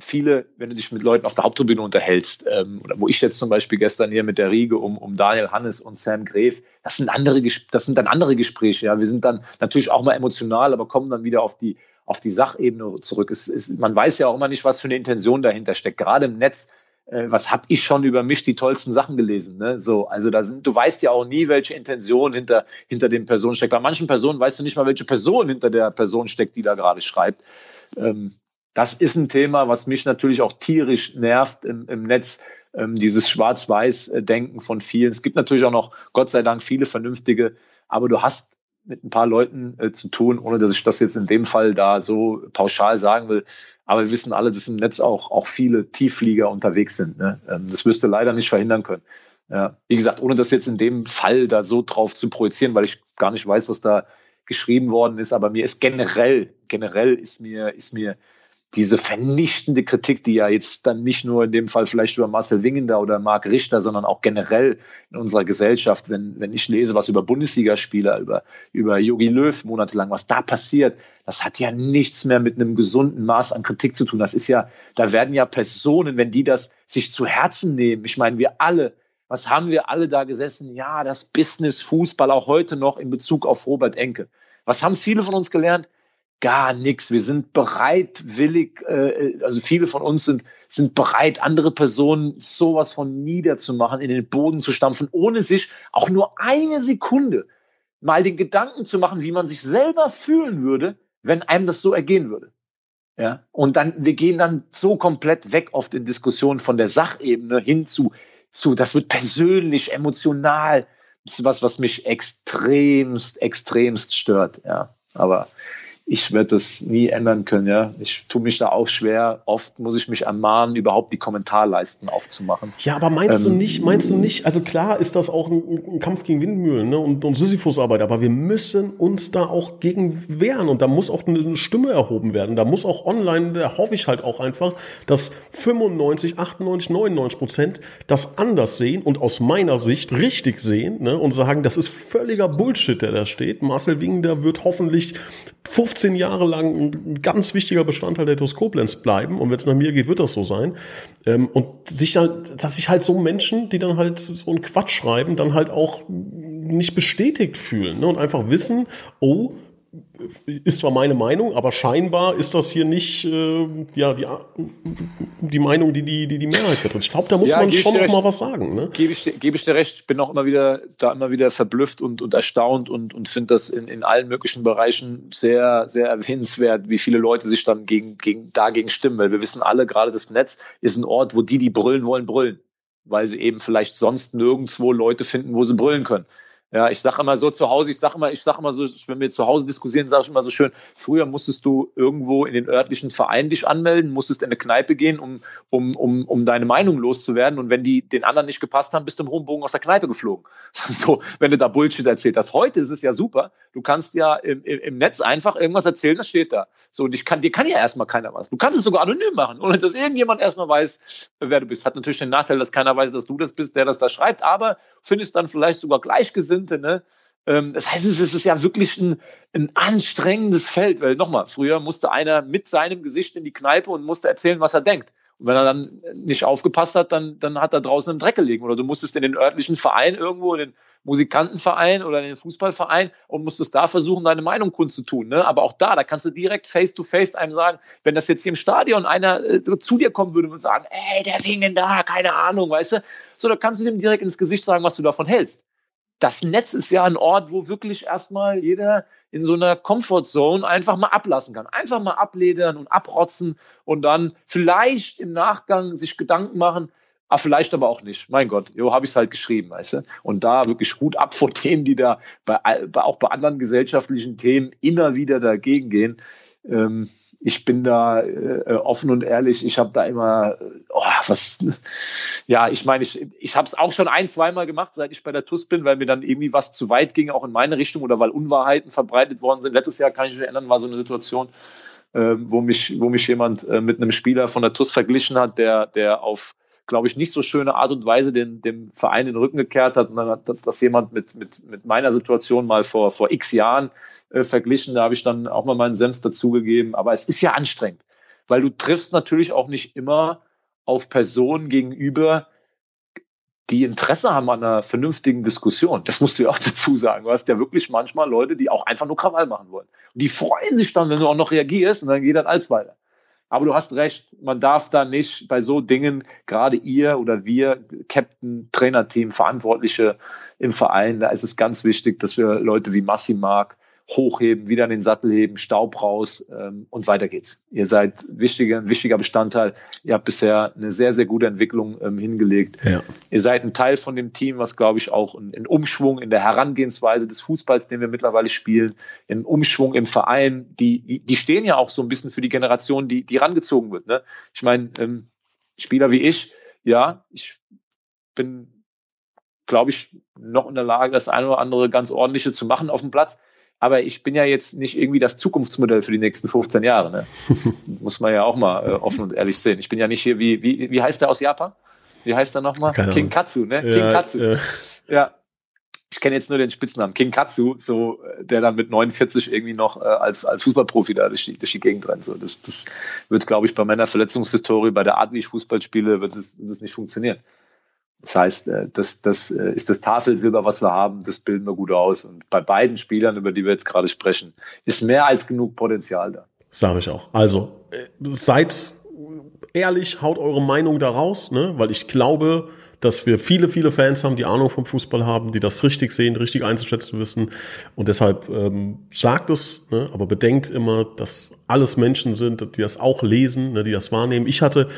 viele, wenn du dich mit Leuten auf der Haupttribüne unterhältst, ähm, oder wo ich jetzt zum Beispiel gestern hier mit der Riege um, um Daniel Hannes und Sam Gref, das sind andere, das sind dann andere Gespräche. Ja, wir sind dann natürlich auch mal emotional, aber kommen dann wieder auf die auf die Sachebene zurück. Es, es, man weiß ja auch immer nicht, was für eine Intention dahinter steckt. Gerade im Netz, äh, was habe ich schon über mich die tollsten Sachen gelesen? Ne? So, also da sind, du weißt ja auch nie, welche Intention hinter hinter den Personen steckt. Bei manchen Personen weißt du nicht mal, welche Person hinter der Person steckt, die da gerade schreibt. Ähm, das ist ein Thema, was mich natürlich auch tierisch nervt im, im Netz, ähm, dieses Schwarz-Weiß-Denken von vielen. Es gibt natürlich auch noch, Gott sei Dank, viele vernünftige, aber du hast mit ein paar Leuten äh, zu tun, ohne dass ich das jetzt in dem Fall da so pauschal sagen will. Aber wir wissen alle, dass im Netz auch, auch viele Tiefflieger unterwegs sind. Ne? Ähm, das du leider nicht verhindern können. Ja, wie gesagt, ohne das jetzt in dem Fall da so drauf zu projizieren, weil ich gar nicht weiß, was da geschrieben worden ist, aber mir ist generell, generell ist mir, ist mir diese vernichtende Kritik, die ja jetzt dann nicht nur in dem Fall vielleicht über Marcel Wingender oder Marc Richter, sondern auch generell in unserer Gesellschaft, wenn, wenn ich lese, was über Bundesligaspieler, über, über Jogi Löw monatelang, was da passiert, das hat ja nichts mehr mit einem gesunden Maß an Kritik zu tun. Das ist ja, da werden ja Personen, wenn die das sich zu Herzen nehmen, ich meine, wir alle, was haben wir alle da gesessen? Ja, das Business Fußball auch heute noch in Bezug auf Robert Enke. Was haben viele von uns gelernt? Gar nichts. Wir sind bereitwillig, äh, also viele von uns sind, sind bereit, andere Personen sowas von niederzumachen, in den Boden zu stampfen, ohne sich auch nur eine Sekunde mal den Gedanken zu machen, wie man sich selber fühlen würde, wenn einem das so ergehen würde. Ja, und dann, wir gehen dann so komplett weg auf den Diskussionen von der Sachebene hin zu, zu, das wird persönlich, emotional. Das ist was, was mich extremst, extremst stört. Ja, aber ich werde das nie ändern können. Ja, ich tue mich da auch schwer. Oft muss ich mich ermahnen, überhaupt die Kommentarleisten aufzumachen. Ja, aber meinst ähm, du nicht? Meinst du nicht? Also klar ist das auch ein, ein Kampf gegen Windmühlen ne? und, und Sisyphusarbeit, aber wir müssen uns da auch gegen wehren und da muss auch eine Stimme erhoben werden. Da muss auch online, da hoffe ich halt auch einfach, dass 95, 98, 99 Prozent das anders sehen und aus meiner Sicht richtig sehen ne? und sagen, das ist völliger Bullshit, der da steht. Marcel Wingender wird hoffentlich 15 Jahre lang ein ganz wichtiger Bestandteil der TuS Koblenz bleiben. Und wenn es nach mir geht, wird das so sein. Ähm, und sich halt, dass sich halt so Menschen, die dann halt so einen Quatsch schreiben, dann halt auch nicht bestätigt fühlen ne? und einfach wissen, oh, ist zwar meine Meinung, aber scheinbar ist das hier nicht äh, ja, die, die Meinung, die die, die, die Mehrheit vertritt. Ich glaube, da muss ja, man schon noch mal was sagen. Ne? Gebe ich, gebe ich dir recht. Ich bin auch immer wieder da immer wieder verblüfft und, und erstaunt und, und finde das in, in allen möglichen Bereichen sehr, sehr erwähnenswert, wie viele Leute sich dann gegen, gegen, dagegen stimmen. Weil wir wissen alle, gerade das Netz ist ein Ort, wo die, die brüllen wollen, brüllen. Weil sie eben vielleicht sonst nirgendwo Leute finden, wo sie brüllen können. Ja, ich sage immer so zu Hause, ich sage immer, ich sage immer so, wenn wir zu Hause diskutieren, sage ich immer so schön, früher musstest du irgendwo in den örtlichen Verein dich anmelden, musstest in eine Kneipe gehen, um, um, um, um deine Meinung loszuwerden. Und wenn die den anderen nicht gepasst haben, bist du im hohen Bogen aus der Kneipe geflogen. So, wenn du da Bullshit erzählt hast. Heute ist es ja super. Du kannst ja im, im, im Netz einfach irgendwas erzählen, das steht da. So, und ich kann, dir kann ja erstmal keiner was. Du kannst es sogar anonym machen, ohne dass irgendjemand erstmal weiß, wer du bist. Hat natürlich den Nachteil, dass keiner weiß, dass du das bist, der das da schreibt, aber findest dann vielleicht sogar gleichgesinnt Gleichgesinnte, ne? Ähm, das heißt, es ist ja wirklich ein, ein anstrengendes Feld, weil nochmal, früher musste einer mit seinem Gesicht in die Kneipe und musste erzählen, was er denkt. Und wenn er dann nicht aufgepasst hat, dann, dann hat er draußen im Dreck gelegen. Oder du musstest in den örtlichen Verein irgendwo, in den Musikantenverein oder in den Fußballverein und musstest da versuchen, deine Meinung kundzutun. Ne? Aber auch da, da kannst du direkt face-to-face -face einem sagen, wenn das jetzt hier im Stadion einer äh, zu dir kommen würde und sagen, ey, der fing denn da, keine Ahnung, weißt du? So, da kannst du dem direkt ins Gesicht sagen, was du davon hältst. Das Netz ist ja ein Ort, wo wirklich erstmal jeder in so einer Comfortzone einfach mal ablassen kann. Einfach mal abledern und abrotzen und dann vielleicht im Nachgang sich Gedanken machen, ah, vielleicht aber auch nicht. Mein Gott, jo, habe ich es halt geschrieben, weißt du? Und da wirklich gut ab vor denen, die da bei, auch bei anderen gesellschaftlichen Themen immer wieder dagegen gehen. Ähm, ich bin da äh, offen und ehrlich. Ich habe da immer, oh, was, ja, ich meine, ich, ich habe es auch schon ein, zweimal gemacht, seit ich bei der TUS bin, weil mir dann irgendwie was zu weit ging, auch in meine Richtung oder weil Unwahrheiten verbreitet worden sind. Letztes Jahr kann ich mich erinnern, war so eine Situation, äh, wo mich, wo mich jemand äh, mit einem Spieler von der TUS verglichen hat, der, der auf glaube ich, nicht so schöne Art und Weise den, dem Verein den Rücken gekehrt hat. Und dann hat das jemand mit, mit, mit meiner Situation mal vor, vor x Jahren äh, verglichen. Da habe ich dann auch mal meinen Senf dazugegeben. Aber es ist ja anstrengend, weil du triffst natürlich auch nicht immer auf Personen gegenüber, die Interesse haben an einer vernünftigen Diskussion. Das musst du ja auch dazu sagen. Du hast ja wirklich manchmal Leute, die auch einfach nur Krawall machen wollen. Und die freuen sich dann, wenn du auch noch reagierst und dann geht dann alles weiter. Aber du hast recht, man darf da nicht bei so Dingen, gerade ihr oder wir, Captain, Trainerteam, Verantwortliche im Verein, da ist es ganz wichtig, dass wir Leute wie Massi Mark hochheben, wieder in den Sattel heben, Staub raus ähm, und weiter geht's. Ihr seid wichtiger, ein wichtiger Bestandteil. Ihr habt bisher eine sehr, sehr gute Entwicklung ähm, hingelegt. Ja. Ihr seid ein Teil von dem Team, was, glaube ich, auch einen Umschwung in der Herangehensweise des Fußballs, den wir mittlerweile spielen, einen Umschwung im Verein, die, die stehen ja auch so ein bisschen für die Generation, die, die rangezogen wird. Ne? Ich meine, ähm, Spieler wie ich, ja, ich bin, glaube ich, noch in der Lage, das eine oder andere ganz ordentliche zu machen auf dem Platz aber ich bin ja jetzt nicht irgendwie das Zukunftsmodell für die nächsten 15 Jahre. Ne? Das muss man ja auch mal äh, offen und ehrlich sehen. Ich bin ja nicht hier wie, wie, wie heißt der aus Japan? Wie heißt der nochmal? King Katsu, ne? Ja, King Katsu. Ja. ja. Ich kenne jetzt nur den Spitznamen. King Katsu, so, der dann mit 49 irgendwie noch äh, als, als Fußballprofi da durch die, durch die Gegend rennt. So, das, das wird, glaube ich, bei meiner Verletzungshistorie, bei der Art, wie ich Fußball spiele, wird es, wird es nicht funktionieren. Das heißt, äh, das, das äh, ist das Tafelsilber, was wir haben, das bilden wir gut aus. Und bei beiden Spielern, über die wir jetzt gerade sprechen, ist mehr als genug Potenzial da. Sage ich auch. Also, äh, seid ehrlich, haut eure Meinung da raus, ne? weil ich glaube, dass wir viele, viele Fans haben, die Ahnung vom Fußball haben, die das richtig sehen, richtig einzuschätzen wissen. Und deshalb ähm, sagt es, ne? aber bedenkt immer, dass alles Menschen sind, die das auch lesen, ne? die das wahrnehmen. Ich hatte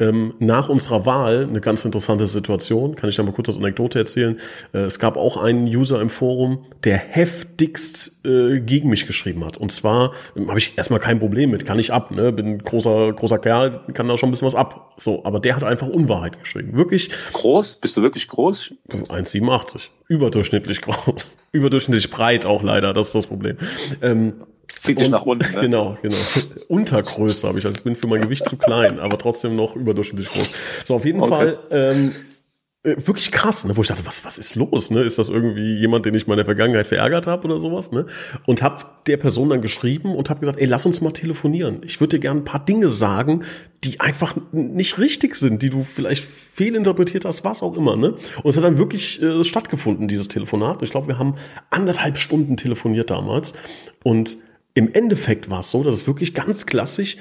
ähm, nach unserer Wahl eine ganz interessante Situation. Kann ich da mal kurz als Anekdote erzählen? Äh, es gab auch einen User im Forum, der heftigst äh, gegen mich geschrieben hat. Und zwar ähm, habe ich erstmal kein Problem mit, kann ich ab, ne? bin großer großer Kerl, kann da schon ein bisschen was ab. So, aber der hat einfach Unwahrheit geschrieben. Wirklich. Groß? Bist du wirklich groß? 1,87. Überdurchschnittlich groß. Überdurchschnittlich breit auch leider, das ist das Problem. Ähm, Zieht dich nach unten. Ne? Genau, genau. Untergröße habe ich. Also ich bin für mein Gewicht zu klein, aber trotzdem noch überdurchschnittlich groß. So, auf jeden okay. Fall. Ähm, äh, wirklich krass, ne? wo ich dachte, was, was ist los? Ne? Ist das irgendwie jemand, den ich mal in der Vergangenheit verärgert habe oder sowas? Ne? Und habe der Person dann geschrieben und habe gesagt, ey, lass uns mal telefonieren. Ich würde dir gerne ein paar Dinge sagen, die einfach nicht richtig sind, die du vielleicht fehlinterpretiert hast, was auch immer. Ne? Und es hat dann wirklich äh, stattgefunden, dieses Telefonat. Ich glaube, wir haben anderthalb Stunden telefoniert damals. Und im Endeffekt war es so, dass es wirklich ganz klassisch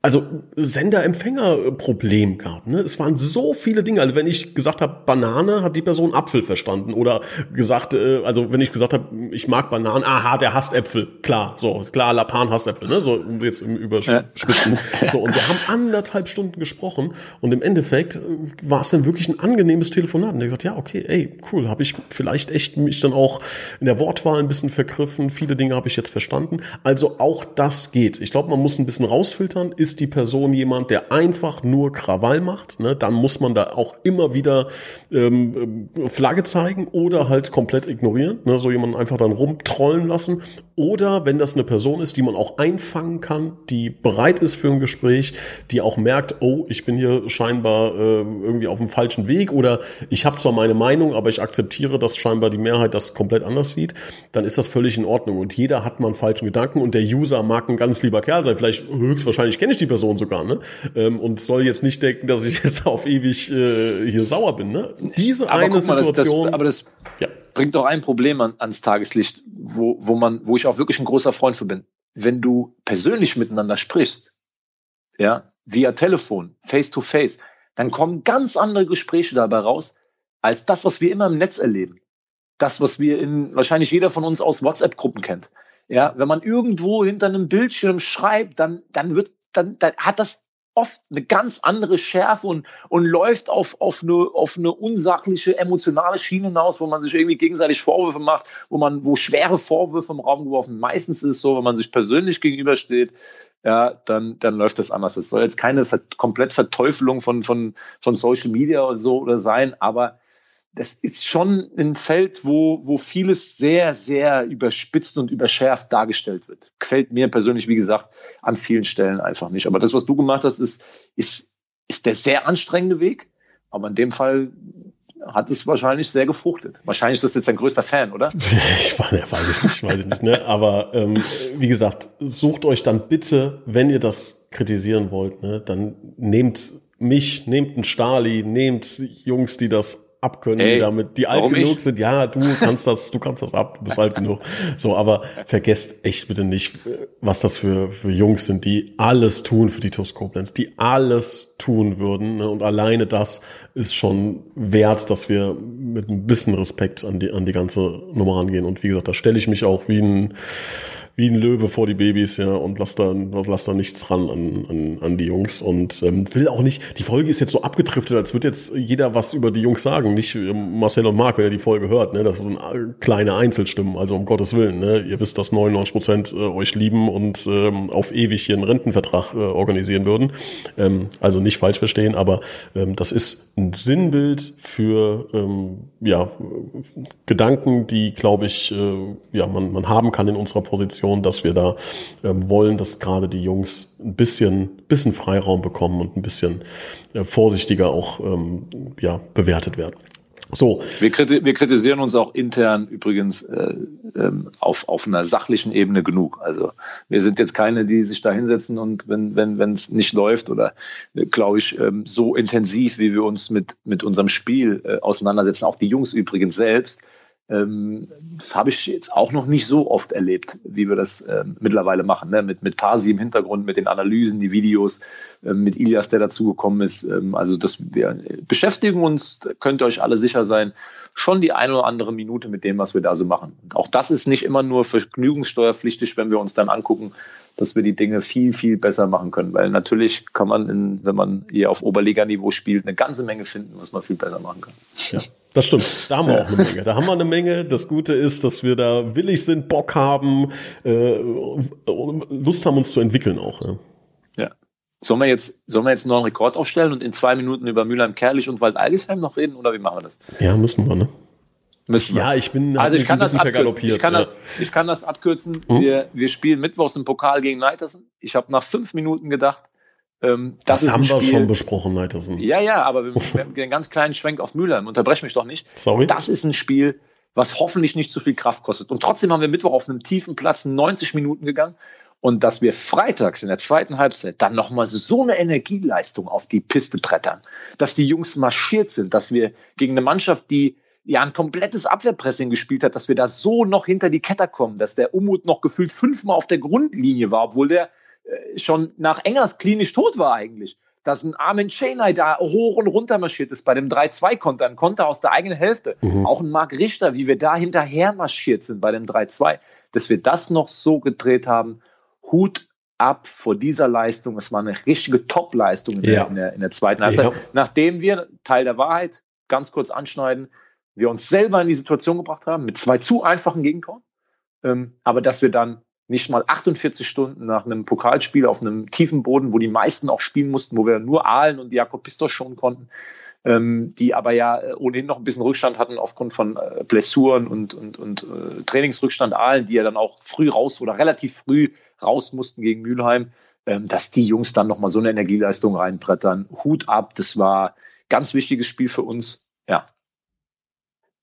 also Sender-Empfänger-Problem gab. Ne? Es waren so viele Dinge. Also wenn ich gesagt habe Banane, hat die Person Apfel verstanden. Oder gesagt, äh, also wenn ich gesagt habe, ich mag Bananen, aha, der hasst Äpfel. Klar, so klar, Lapan hasst Äpfel. Ne? So jetzt im Überspitzen. Ja. So und wir haben anderthalb Stunden gesprochen und im Endeffekt äh, war es dann wirklich ein angenehmes Telefonat. Und der gesagt, ja, okay, ey, cool, habe ich vielleicht echt mich dann auch in der Wortwahl ein bisschen vergriffen. Viele Dinge habe ich jetzt verstanden. Also auch das geht. Ich glaube, man muss ein bisschen rausfiltern. Ist ist die Person jemand, der einfach nur Krawall macht, ne, dann muss man da auch immer wieder ähm, Flagge zeigen oder halt komplett ignorieren, ne, so jemanden einfach dann rumtrollen lassen. Oder wenn das eine Person ist, die man auch einfangen kann, die bereit ist für ein Gespräch, die auch merkt, oh, ich bin hier scheinbar äh, irgendwie auf dem falschen Weg oder ich habe zwar meine Meinung, aber ich akzeptiere, dass scheinbar die Mehrheit das komplett anders sieht, dann ist das völlig in Ordnung. Und jeder hat mal einen falschen Gedanken und der User mag ein ganz lieber Kerl sein. Vielleicht höchstwahrscheinlich kenne ich ich die Person sogar, ne? Ähm, und soll jetzt nicht denken, dass ich jetzt auf ewig äh, hier sauer bin, ne? Diese aber eine mal, Situation. Das, das, aber das ja. bringt doch ein Problem an, ans Tageslicht, wo, wo man, wo ich auch wirklich ein großer Freund für bin. Wenn du persönlich miteinander sprichst, ja, via Telefon, face to face, dann kommen ganz andere Gespräche dabei raus, als das, was wir immer im Netz erleben. Das, was wir in wahrscheinlich jeder von uns aus WhatsApp-Gruppen kennt. Ja, wenn man irgendwo hinter einem Bildschirm schreibt, dann, dann wird, dann, dann hat das oft eine ganz andere Schärfe und, und läuft auf, auf, eine, auf eine unsachliche, emotionale Schiene hinaus, wo man sich irgendwie gegenseitig Vorwürfe macht, wo man, wo schwere Vorwürfe im Raum geworfen. Meistens ist es so, wenn man sich persönlich gegenübersteht, ja, dann, dann läuft das anders. Es soll jetzt keine Ver komplett Verteufelung von, von, von Social Media oder so oder sein, aber das ist schon ein Feld, wo, wo vieles sehr, sehr überspitzt und überschärft dargestellt wird. Gefällt mir persönlich, wie gesagt, an vielen Stellen einfach nicht. Aber das, was du gemacht hast, ist, ist, ist der sehr anstrengende Weg. Aber in dem Fall hat es wahrscheinlich sehr gefruchtet. Wahrscheinlich ist das jetzt dein größter Fan, oder? Ich weiß, weiß nicht, weiß ich nicht. Ne? Aber ähm, wie gesagt, sucht euch dann bitte, wenn ihr das kritisieren wollt, ne, dann nehmt mich, nehmt einen Stali, nehmt Jungs, die das abkönnen, Ey, die damit, die alt genug ich? sind. Ja, du kannst das, du kannst das ab, du bist alt genug. So, aber vergesst echt bitte nicht, was das für, für Jungs sind, die alles tun für die TuS Koblenz, die alles tun würden. Ne? Und alleine das ist schon wert, dass wir mit ein bisschen Respekt an die, an die ganze Nummer rangehen. Und wie gesagt, da stelle ich mich auch wie ein, wie ein Löwe vor die Babys, ja, und lass da, lass da nichts ran an, an, an die Jungs. Und ähm, will auch nicht, die Folge ist jetzt so abgedriftet, als würde jetzt jeder was über die Jungs sagen. Nicht ähm, Marcel und Marc, wenn ihr die Folge hört, ne? Das sind kleine Einzelstimmen, also um Gottes Willen. Ne? Ihr wisst, dass 99 Prozent äh, euch lieben und ähm, auf ewig hier einen Rentenvertrag äh, organisieren würden. Ähm, also nicht falsch verstehen, aber ähm, das ist ein Sinnbild für ähm, ja, Gedanken, die, glaube ich, äh, ja, man, man haben kann in unserer Position Situation, dass wir da ähm, wollen, dass gerade die Jungs ein bisschen, bisschen Freiraum bekommen und ein bisschen äh, vorsichtiger auch ähm, ja, bewertet werden. So. Wir, wir, kritisieren uns auch intern übrigens äh, ähm, auf, auf einer sachlichen Ebene genug. Also wir sind jetzt keine, die sich da hinsetzen und wenn wenn wenn es nicht läuft oder äh, glaube ich ähm, so intensiv, wie wir uns mit mit unserem Spiel äh, auseinandersetzen, auch die Jungs übrigens selbst, das habe ich jetzt auch noch nicht so oft erlebt, wie wir das ähm, mittlerweile machen. Ne? Mit, mit Pasi im Hintergrund, mit den Analysen, die Videos, ähm, mit Ilias, der dazugekommen ist. Ähm, also das, wir beschäftigen uns, könnt ihr euch alle sicher sein, schon die eine oder andere Minute mit dem, was wir da so machen. Auch das ist nicht immer nur vergnügungssteuerpflichtig, wenn wir uns dann angucken, dass wir die Dinge viel, viel besser machen können. Weil natürlich kann man, in, wenn man hier auf Oberliganiveau spielt, eine ganze Menge finden, was man viel besser machen kann. Ja. Das stimmt. Da haben wir auch eine Menge. Da haben wir eine Menge. Das Gute ist, dass wir da willig sind, Bock haben, äh, Lust haben, uns zu entwickeln auch. Ne? Ja. Sollen wir jetzt, sollen wir jetzt noch einen Rekord aufstellen und in zwei Minuten über Mülheim-Kerlich und Wald-Algesheim noch reden oder wie machen wir das? Ja, müssen wir, ne? Müssen wir. Ja, ich bin also ich kann, das abkürzen. Ich, kann ja. das, ich kann das abkürzen. Hm? Wir, wir spielen mittwochs im Pokal gegen Neitersen. Ich habe nach fünf Minuten gedacht, ähm, das, das haben wir Spiel, schon besprochen, Neitersen. Ja, ja, aber wir, wir haben einen ganz kleinen Schwenk auf Mülheim. Unterbrech mich doch nicht. Sorry. Das ist ein Spiel, was hoffentlich nicht zu viel Kraft kostet. Und trotzdem haben wir Mittwoch auf einem tiefen Platz 90 Minuten gegangen. Und dass wir freitags in der zweiten Halbzeit dann nochmal so eine Energieleistung auf die Piste brettern, dass die Jungs marschiert sind, dass wir gegen eine Mannschaft, die ja ein komplettes Abwehrpressing gespielt hat, dass wir da so noch hinter die Kette kommen, dass der Umut noch gefühlt fünfmal auf der Grundlinie war, obwohl der äh, schon nach Engers klinisch tot war eigentlich. Dass ein Armin Cheney da hoch und runter marschiert ist bei dem 3-2-Konter, ein Konter aus der eigenen Hälfte. Mhm. Auch ein Marc Richter, wie wir da hinterher marschiert sind bei dem 3-2. Dass wir das noch so gedreht haben, Hut ab vor dieser Leistung. Es war eine richtige Top-Leistung in, ja. in, der, in der zweiten Halbzeit. Ja. Nachdem wir, Teil der Wahrheit, ganz kurz anschneiden, wir uns selber in die Situation gebracht haben, mit zwei zu einfachen Gegentoren. Ähm, aber dass wir dann nicht mal 48 Stunden nach einem Pokalspiel auf einem tiefen Boden, wo die meisten auch spielen mussten, wo wir nur Aalen und Jakob Pistos schon konnten, ähm, die aber ja äh, ohnehin noch ein bisschen Rückstand hatten aufgrund von äh, Blessuren und, und, und äh, Trainingsrückstand Aalen, die ja dann auch früh raus oder relativ früh raus mussten gegen Mülheim, ähm, dass die Jungs dann nochmal so eine Energieleistung reinbrettern. Hut ab, das war ganz wichtiges Spiel für uns. Ja,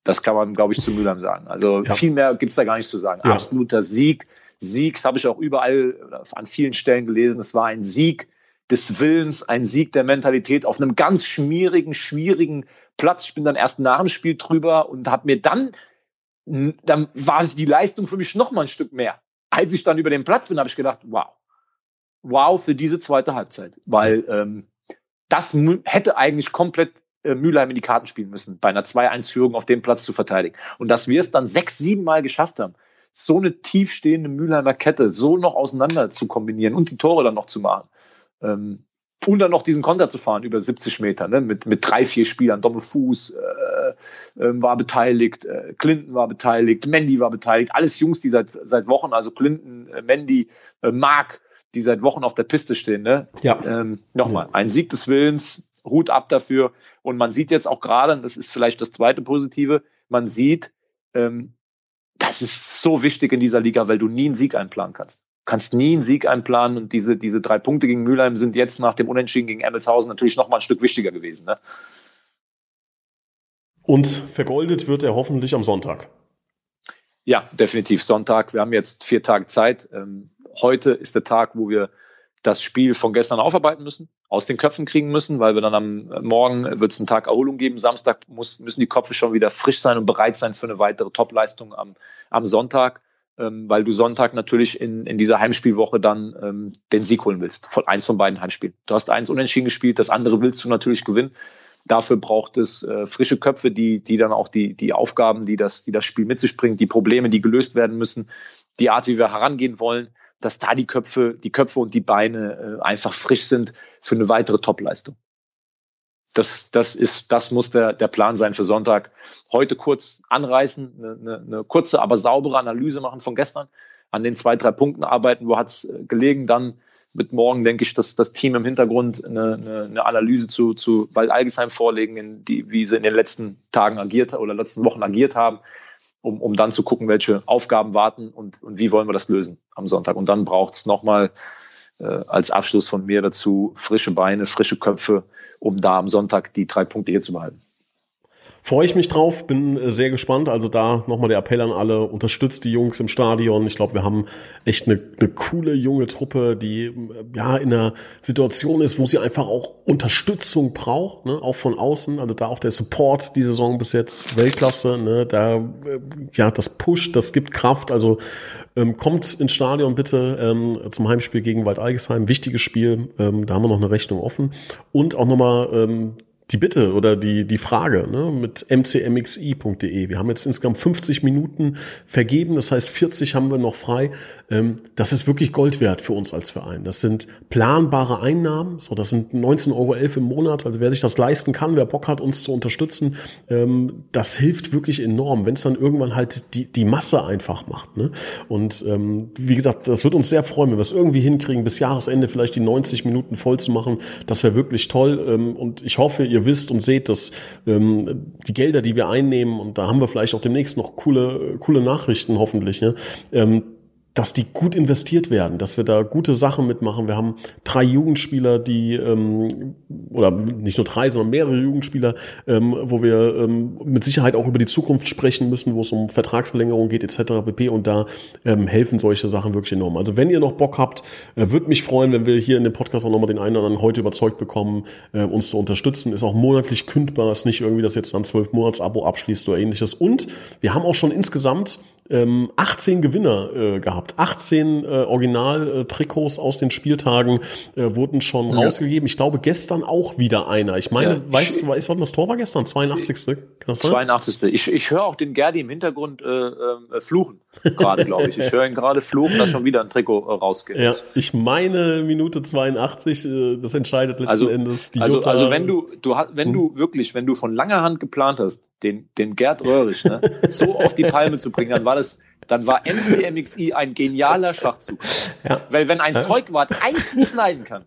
das kann man, glaube ich, zu Mülheim sagen. Also ja. viel mehr gibt's da gar nicht zu sagen. Ja. Absoluter Sieg Sieg, das habe ich auch überall an vielen Stellen gelesen. Es war ein Sieg des Willens, ein Sieg der Mentalität auf einem ganz schmierigen, schwierigen Platz. Ich bin dann erst nach dem Spiel drüber und habe mir dann, dann war die Leistung für mich noch mal ein Stück mehr. Als ich dann über den Platz bin, habe ich gedacht, wow, wow für diese zweite Halbzeit, weil ähm, das hätte eigentlich komplett Mülheim in die Karten spielen müssen, bei einer 2-1-Führung auf dem Platz zu verteidigen. Und dass wir es dann sechs, sieben Mal geschafft haben, so eine tiefstehende Mülheimer Kette so noch auseinander zu kombinieren und die Tore dann noch zu machen. Ähm, und dann noch diesen Konter zu fahren über 70 Meter, ne, mit, mit drei, vier Spielern. Domme Fuß äh, äh, war beteiligt, äh, Clinton war beteiligt, Mandy war beteiligt. Alles Jungs, die seit, seit Wochen, also Clinton, äh, Mandy, äh, Mark, die seit Wochen auf der Piste stehen. Ne? Ja. Ähm, Nochmal, ein Sieg des Willens, Hut ab dafür. Und man sieht jetzt auch gerade, das ist vielleicht das zweite Positive, man sieht, ähm, das ist so wichtig in dieser Liga, weil du nie einen Sieg einplanen kannst. Du kannst nie einen Sieg einplanen und diese, diese drei Punkte gegen Mülheim sind jetzt nach dem Unentschieden gegen Emmelshausen natürlich noch mal ein Stück wichtiger gewesen. Ne? Und vergoldet wird er hoffentlich am Sonntag. Ja, definitiv Sonntag. Wir haben jetzt vier Tage Zeit. Ähm, heute ist der Tag, wo wir das Spiel von gestern aufarbeiten müssen, aus den Köpfen kriegen müssen, weil wir dann am Morgen wird es einen Tag Erholung geben. Samstag muss, müssen die Köpfe schon wieder frisch sein und bereit sein für eine weitere Topleistung am, am Sonntag, ähm, weil du Sonntag natürlich in, in dieser Heimspielwoche dann ähm, den Sieg holen willst. Von eins von beiden Heimspielen. Du hast eins unentschieden gespielt, das andere willst du natürlich gewinnen. Dafür braucht es äh, frische Köpfe, die, die dann auch die, die Aufgaben, die das, die das Spiel mit sich bringt, die Probleme, die gelöst werden müssen, die Art, wie wir herangehen wollen dass da die Köpfe, die Köpfe und die Beine äh, einfach frisch sind für eine weitere Topleistung. Das, das ist, das muss der, der Plan sein für Sonntag. Heute kurz anreißen, eine, eine, eine kurze, aber saubere Analyse machen von gestern, an den zwei, drei Punkten arbeiten, wo hat es äh, gelegen. Dann mit morgen, denke ich, dass das Team im Hintergrund eine, eine, eine Analyse zu, zu Wald Algesheim vorlegen, die, wie sie in den letzten Tagen agiert oder letzten Wochen agiert haben um, um dann zu gucken, welche Aufgaben warten und, und wie wollen wir das lösen am Sonntag. Und dann braucht es nochmal äh, als Abschluss von mir dazu frische Beine, frische Köpfe, um da am Sonntag die drei Punkte hier zu behalten. Freue ich mich drauf, bin äh, sehr gespannt. Also da nochmal der Appell an alle, unterstützt die Jungs im Stadion. Ich glaube, wir haben echt eine, eine coole junge Truppe, die äh, ja in einer Situation ist, wo sie einfach auch Unterstützung braucht, ne? auch von außen. Also da auch der Support die Saison bis jetzt Weltklasse. Ne? Da äh, ja das Push, das gibt Kraft. Also ähm, kommt ins Stadion bitte ähm, zum Heimspiel gegen Wald Algesheim. Wichtiges Spiel. Ähm, da haben wir noch eine Rechnung offen. Und auch nochmal ähm, die Bitte oder die, die Frage ne, mit mcmxi.de. Wir haben jetzt insgesamt 50 Minuten vergeben, das heißt 40 haben wir noch frei. Ähm, das ist wirklich Gold wert für uns als Verein. Das sind planbare Einnahmen, so das sind 19,11 Euro im Monat. Also wer sich das leisten kann, wer Bock hat, uns zu unterstützen, ähm, das hilft wirklich enorm, wenn es dann irgendwann halt die, die Masse einfach macht. Ne? Und ähm, wie gesagt, das wird uns sehr freuen, wenn wir es irgendwie hinkriegen, bis Jahresende vielleicht die 90 Minuten voll zu machen. Das wäre wirklich toll. Ähm, und ich hoffe, ihr ihr wisst und seht, dass ähm, die Gelder, die wir einnehmen, und da haben wir vielleicht auch demnächst noch coole, coole Nachrichten hoffentlich, ne, ähm, dass die gut investiert werden, dass wir da gute Sachen mitmachen. Wir haben drei Jugendspieler, die ähm, oder nicht nur drei, sondern mehrere Jugendspieler, ähm, wo wir ähm, mit Sicherheit auch über die Zukunft sprechen müssen, wo es um Vertragsverlängerung geht etc. pp. Und da ähm, helfen solche Sachen wirklich enorm. Also wenn ihr noch Bock habt, äh, würde mich freuen, wenn wir hier in dem Podcast auch nochmal den einen oder anderen heute überzeugt bekommen, äh, uns zu unterstützen. Ist auch monatlich kündbar, ist nicht irgendwie, dass jetzt dann zwölf Monats Abo abschließt oder ähnliches. Und wir haben auch schon insgesamt ähm, 18 Gewinner äh, gehabt. 18 äh, Original-Trikots aus den Spieltagen äh, wurden schon ja. rausgegeben. Ich glaube, gestern auch wieder einer. Ich meine, ja, weißt du, weißt, was das Tor war gestern? 82. Kann 82. Ich, ich höre auch den Gerdi im Hintergrund äh, äh, fluchen, gerade, glaube ich. Ich höre ihn gerade fluchen, dass schon wieder ein Trikot äh, rausgeht. Ja, ich meine Minute 82, äh, das entscheidet letzten also, Endes die also, Jutta. Also wenn du, du wenn du wirklich, wenn du von langer Hand geplant hast, den, den Gerd Röhrig ne, so auf die Palme zu bringen, dann war das, dann war MCMXI ein genialer Schachzug. Ja. Weil wenn ein ja. Zeugwart eins nicht leiden kann,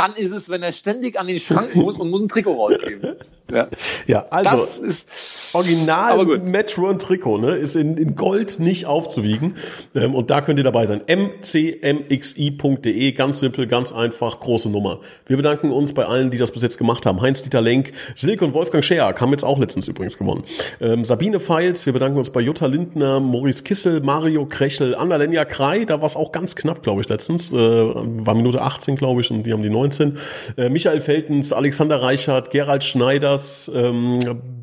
dann ist es, wenn er ständig an den Schrank muss und muss ein Trikot rausgeben. Ja, ja also das ist original Metro Trikot, ne, ist in, in Gold nicht aufzuwiegen. Ähm, und da könnt ihr dabei sein. mcmxi.de, ganz simpel, ganz einfach, große Nummer. Wir bedanken uns bei allen, die das bis jetzt gemacht haben. Heinz-Dieter Lenk, Silke und Wolfgang Scheak haben jetzt auch letztens übrigens gewonnen. Ähm, Sabine Feils, wir bedanken uns bei Jutta Lindner, Maurice Kissel, Mario Krechel, Annalenja Krei, da war es auch ganz knapp, glaube ich, letztens. Äh, war Minute 18, glaube ich, und die haben die 19. Äh, Michael Feltens, Alexander Reichert, Gerald Schneiders, ähm,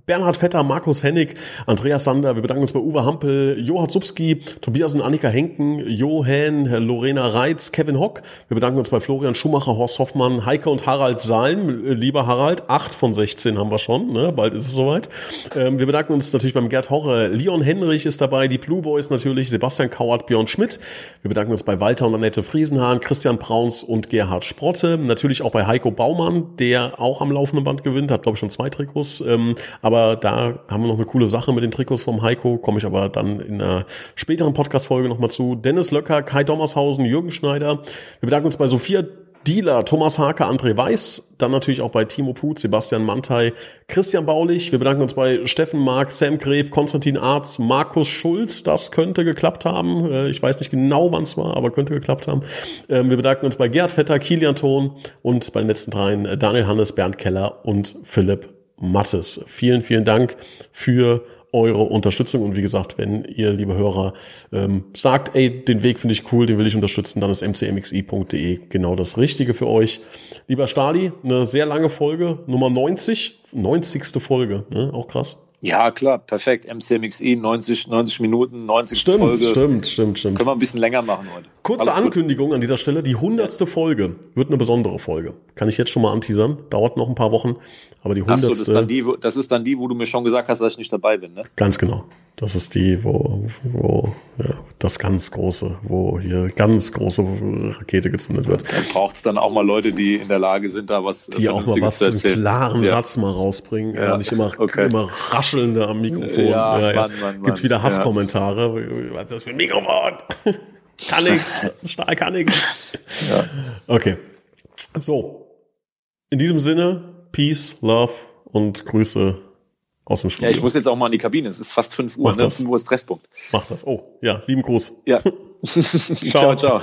Bernhard Vetter, Markus Hennig, Andreas Sander, wir bedanken uns bei Uwe Hampel, Johann Zubski, Tobias und Annika Henken, Johann, Lorena Reitz, Kevin Hock. Wir bedanken uns bei Florian Schumacher, Horst Hoffmann, Heike und Harald Salm. Lieber Harald, acht von 16 haben wir schon, ne? bald ist es soweit. Ähm, wir bedanken uns natürlich beim Gerd Horre, Leon Henrich ist dabei, die Blue Boys natürlich, Sebastian Kauert, Björn Schmidt. Wir bedanken uns bei Walter und Annette Friesenhahn, Christian Brauns und Gerhard Sprotte. Natürlich auch bei Heiko Baumann, der auch am laufenden Band gewinnt, hat glaube ich schon zwei Trikots. Ähm, aber da haben wir noch eine coole Sache mit den Trikots vom Heiko, komme ich aber dann in einer späteren Podcast-Folge nochmal zu. Dennis Löcker, Kai Dommershausen, Jürgen Schneider. Wir bedanken uns bei Sophia Dealer, Thomas Hake, André Weiß, dann natürlich auch bei Timo Put, Sebastian Mantei, Christian Baulich. Wir bedanken uns bei Steffen Mark, Sam Gref, Konstantin Arz, Markus Schulz. Das könnte geklappt haben. Äh, ich weiß nicht genau, wann es war, aber könnte geklappt haben. Ähm, wir bedanken uns bei Gerd Vetter, Kilian Thon und bei den letzten dreien äh, Daniel Hannes, Bernd Keller und Philipp Mattes. Vielen, vielen Dank für eure Unterstützung. Und wie gesagt, wenn ihr, liebe Hörer, ähm, sagt, ey, den Weg finde ich cool, den will ich unterstützen, dann ist mcmxi.de genau das Richtige für euch. Lieber Stali, eine sehr lange Folge, Nummer 90, 90. Folge, ne? auch krass. Ja, klar, perfekt. MCMXI, 90, 90 Minuten, 90 stimmt, Folge. Stimmt, stimmt, stimmt. Können wir ein bisschen länger machen heute. Kurze Alles Ankündigung gut. an dieser Stelle. Die hundertste ja. Folge wird eine besondere Folge. Kann ich jetzt schon mal anteasern. Dauert noch ein paar Wochen. Aber die hundertste. So, das, ist dann die, das ist dann die, wo du mir schon gesagt hast, dass ich nicht dabei bin, ne? Ganz genau. Das ist die, wo, wo ja, das ganz große, wo hier ganz große Rakete gezündet wird. Dann braucht es dann auch mal Leute, die in der Lage sind, da was Die auch mal was, einen klaren ja. Satz mal rausbringen. Ja. ja nicht immer, okay. immer raschelnde am Mikrofon. Ja, ja, Mann, Mann, Mann. Gibt wieder Hasskommentare. Was ist das für ein Mikrofon? kann nichts. Stahl kann nichts. Ja. Okay. So. In diesem Sinne, Peace, Love und Grüße aus dem Studio. Ja, ich muss jetzt auch mal in die Kabine. Es ist fast 5 Uhr. Mach ne? 5 Uhr ist Treffpunkt. Mach das. Oh, ja, lieben Gruß. Ja. ciao, ciao. ciao.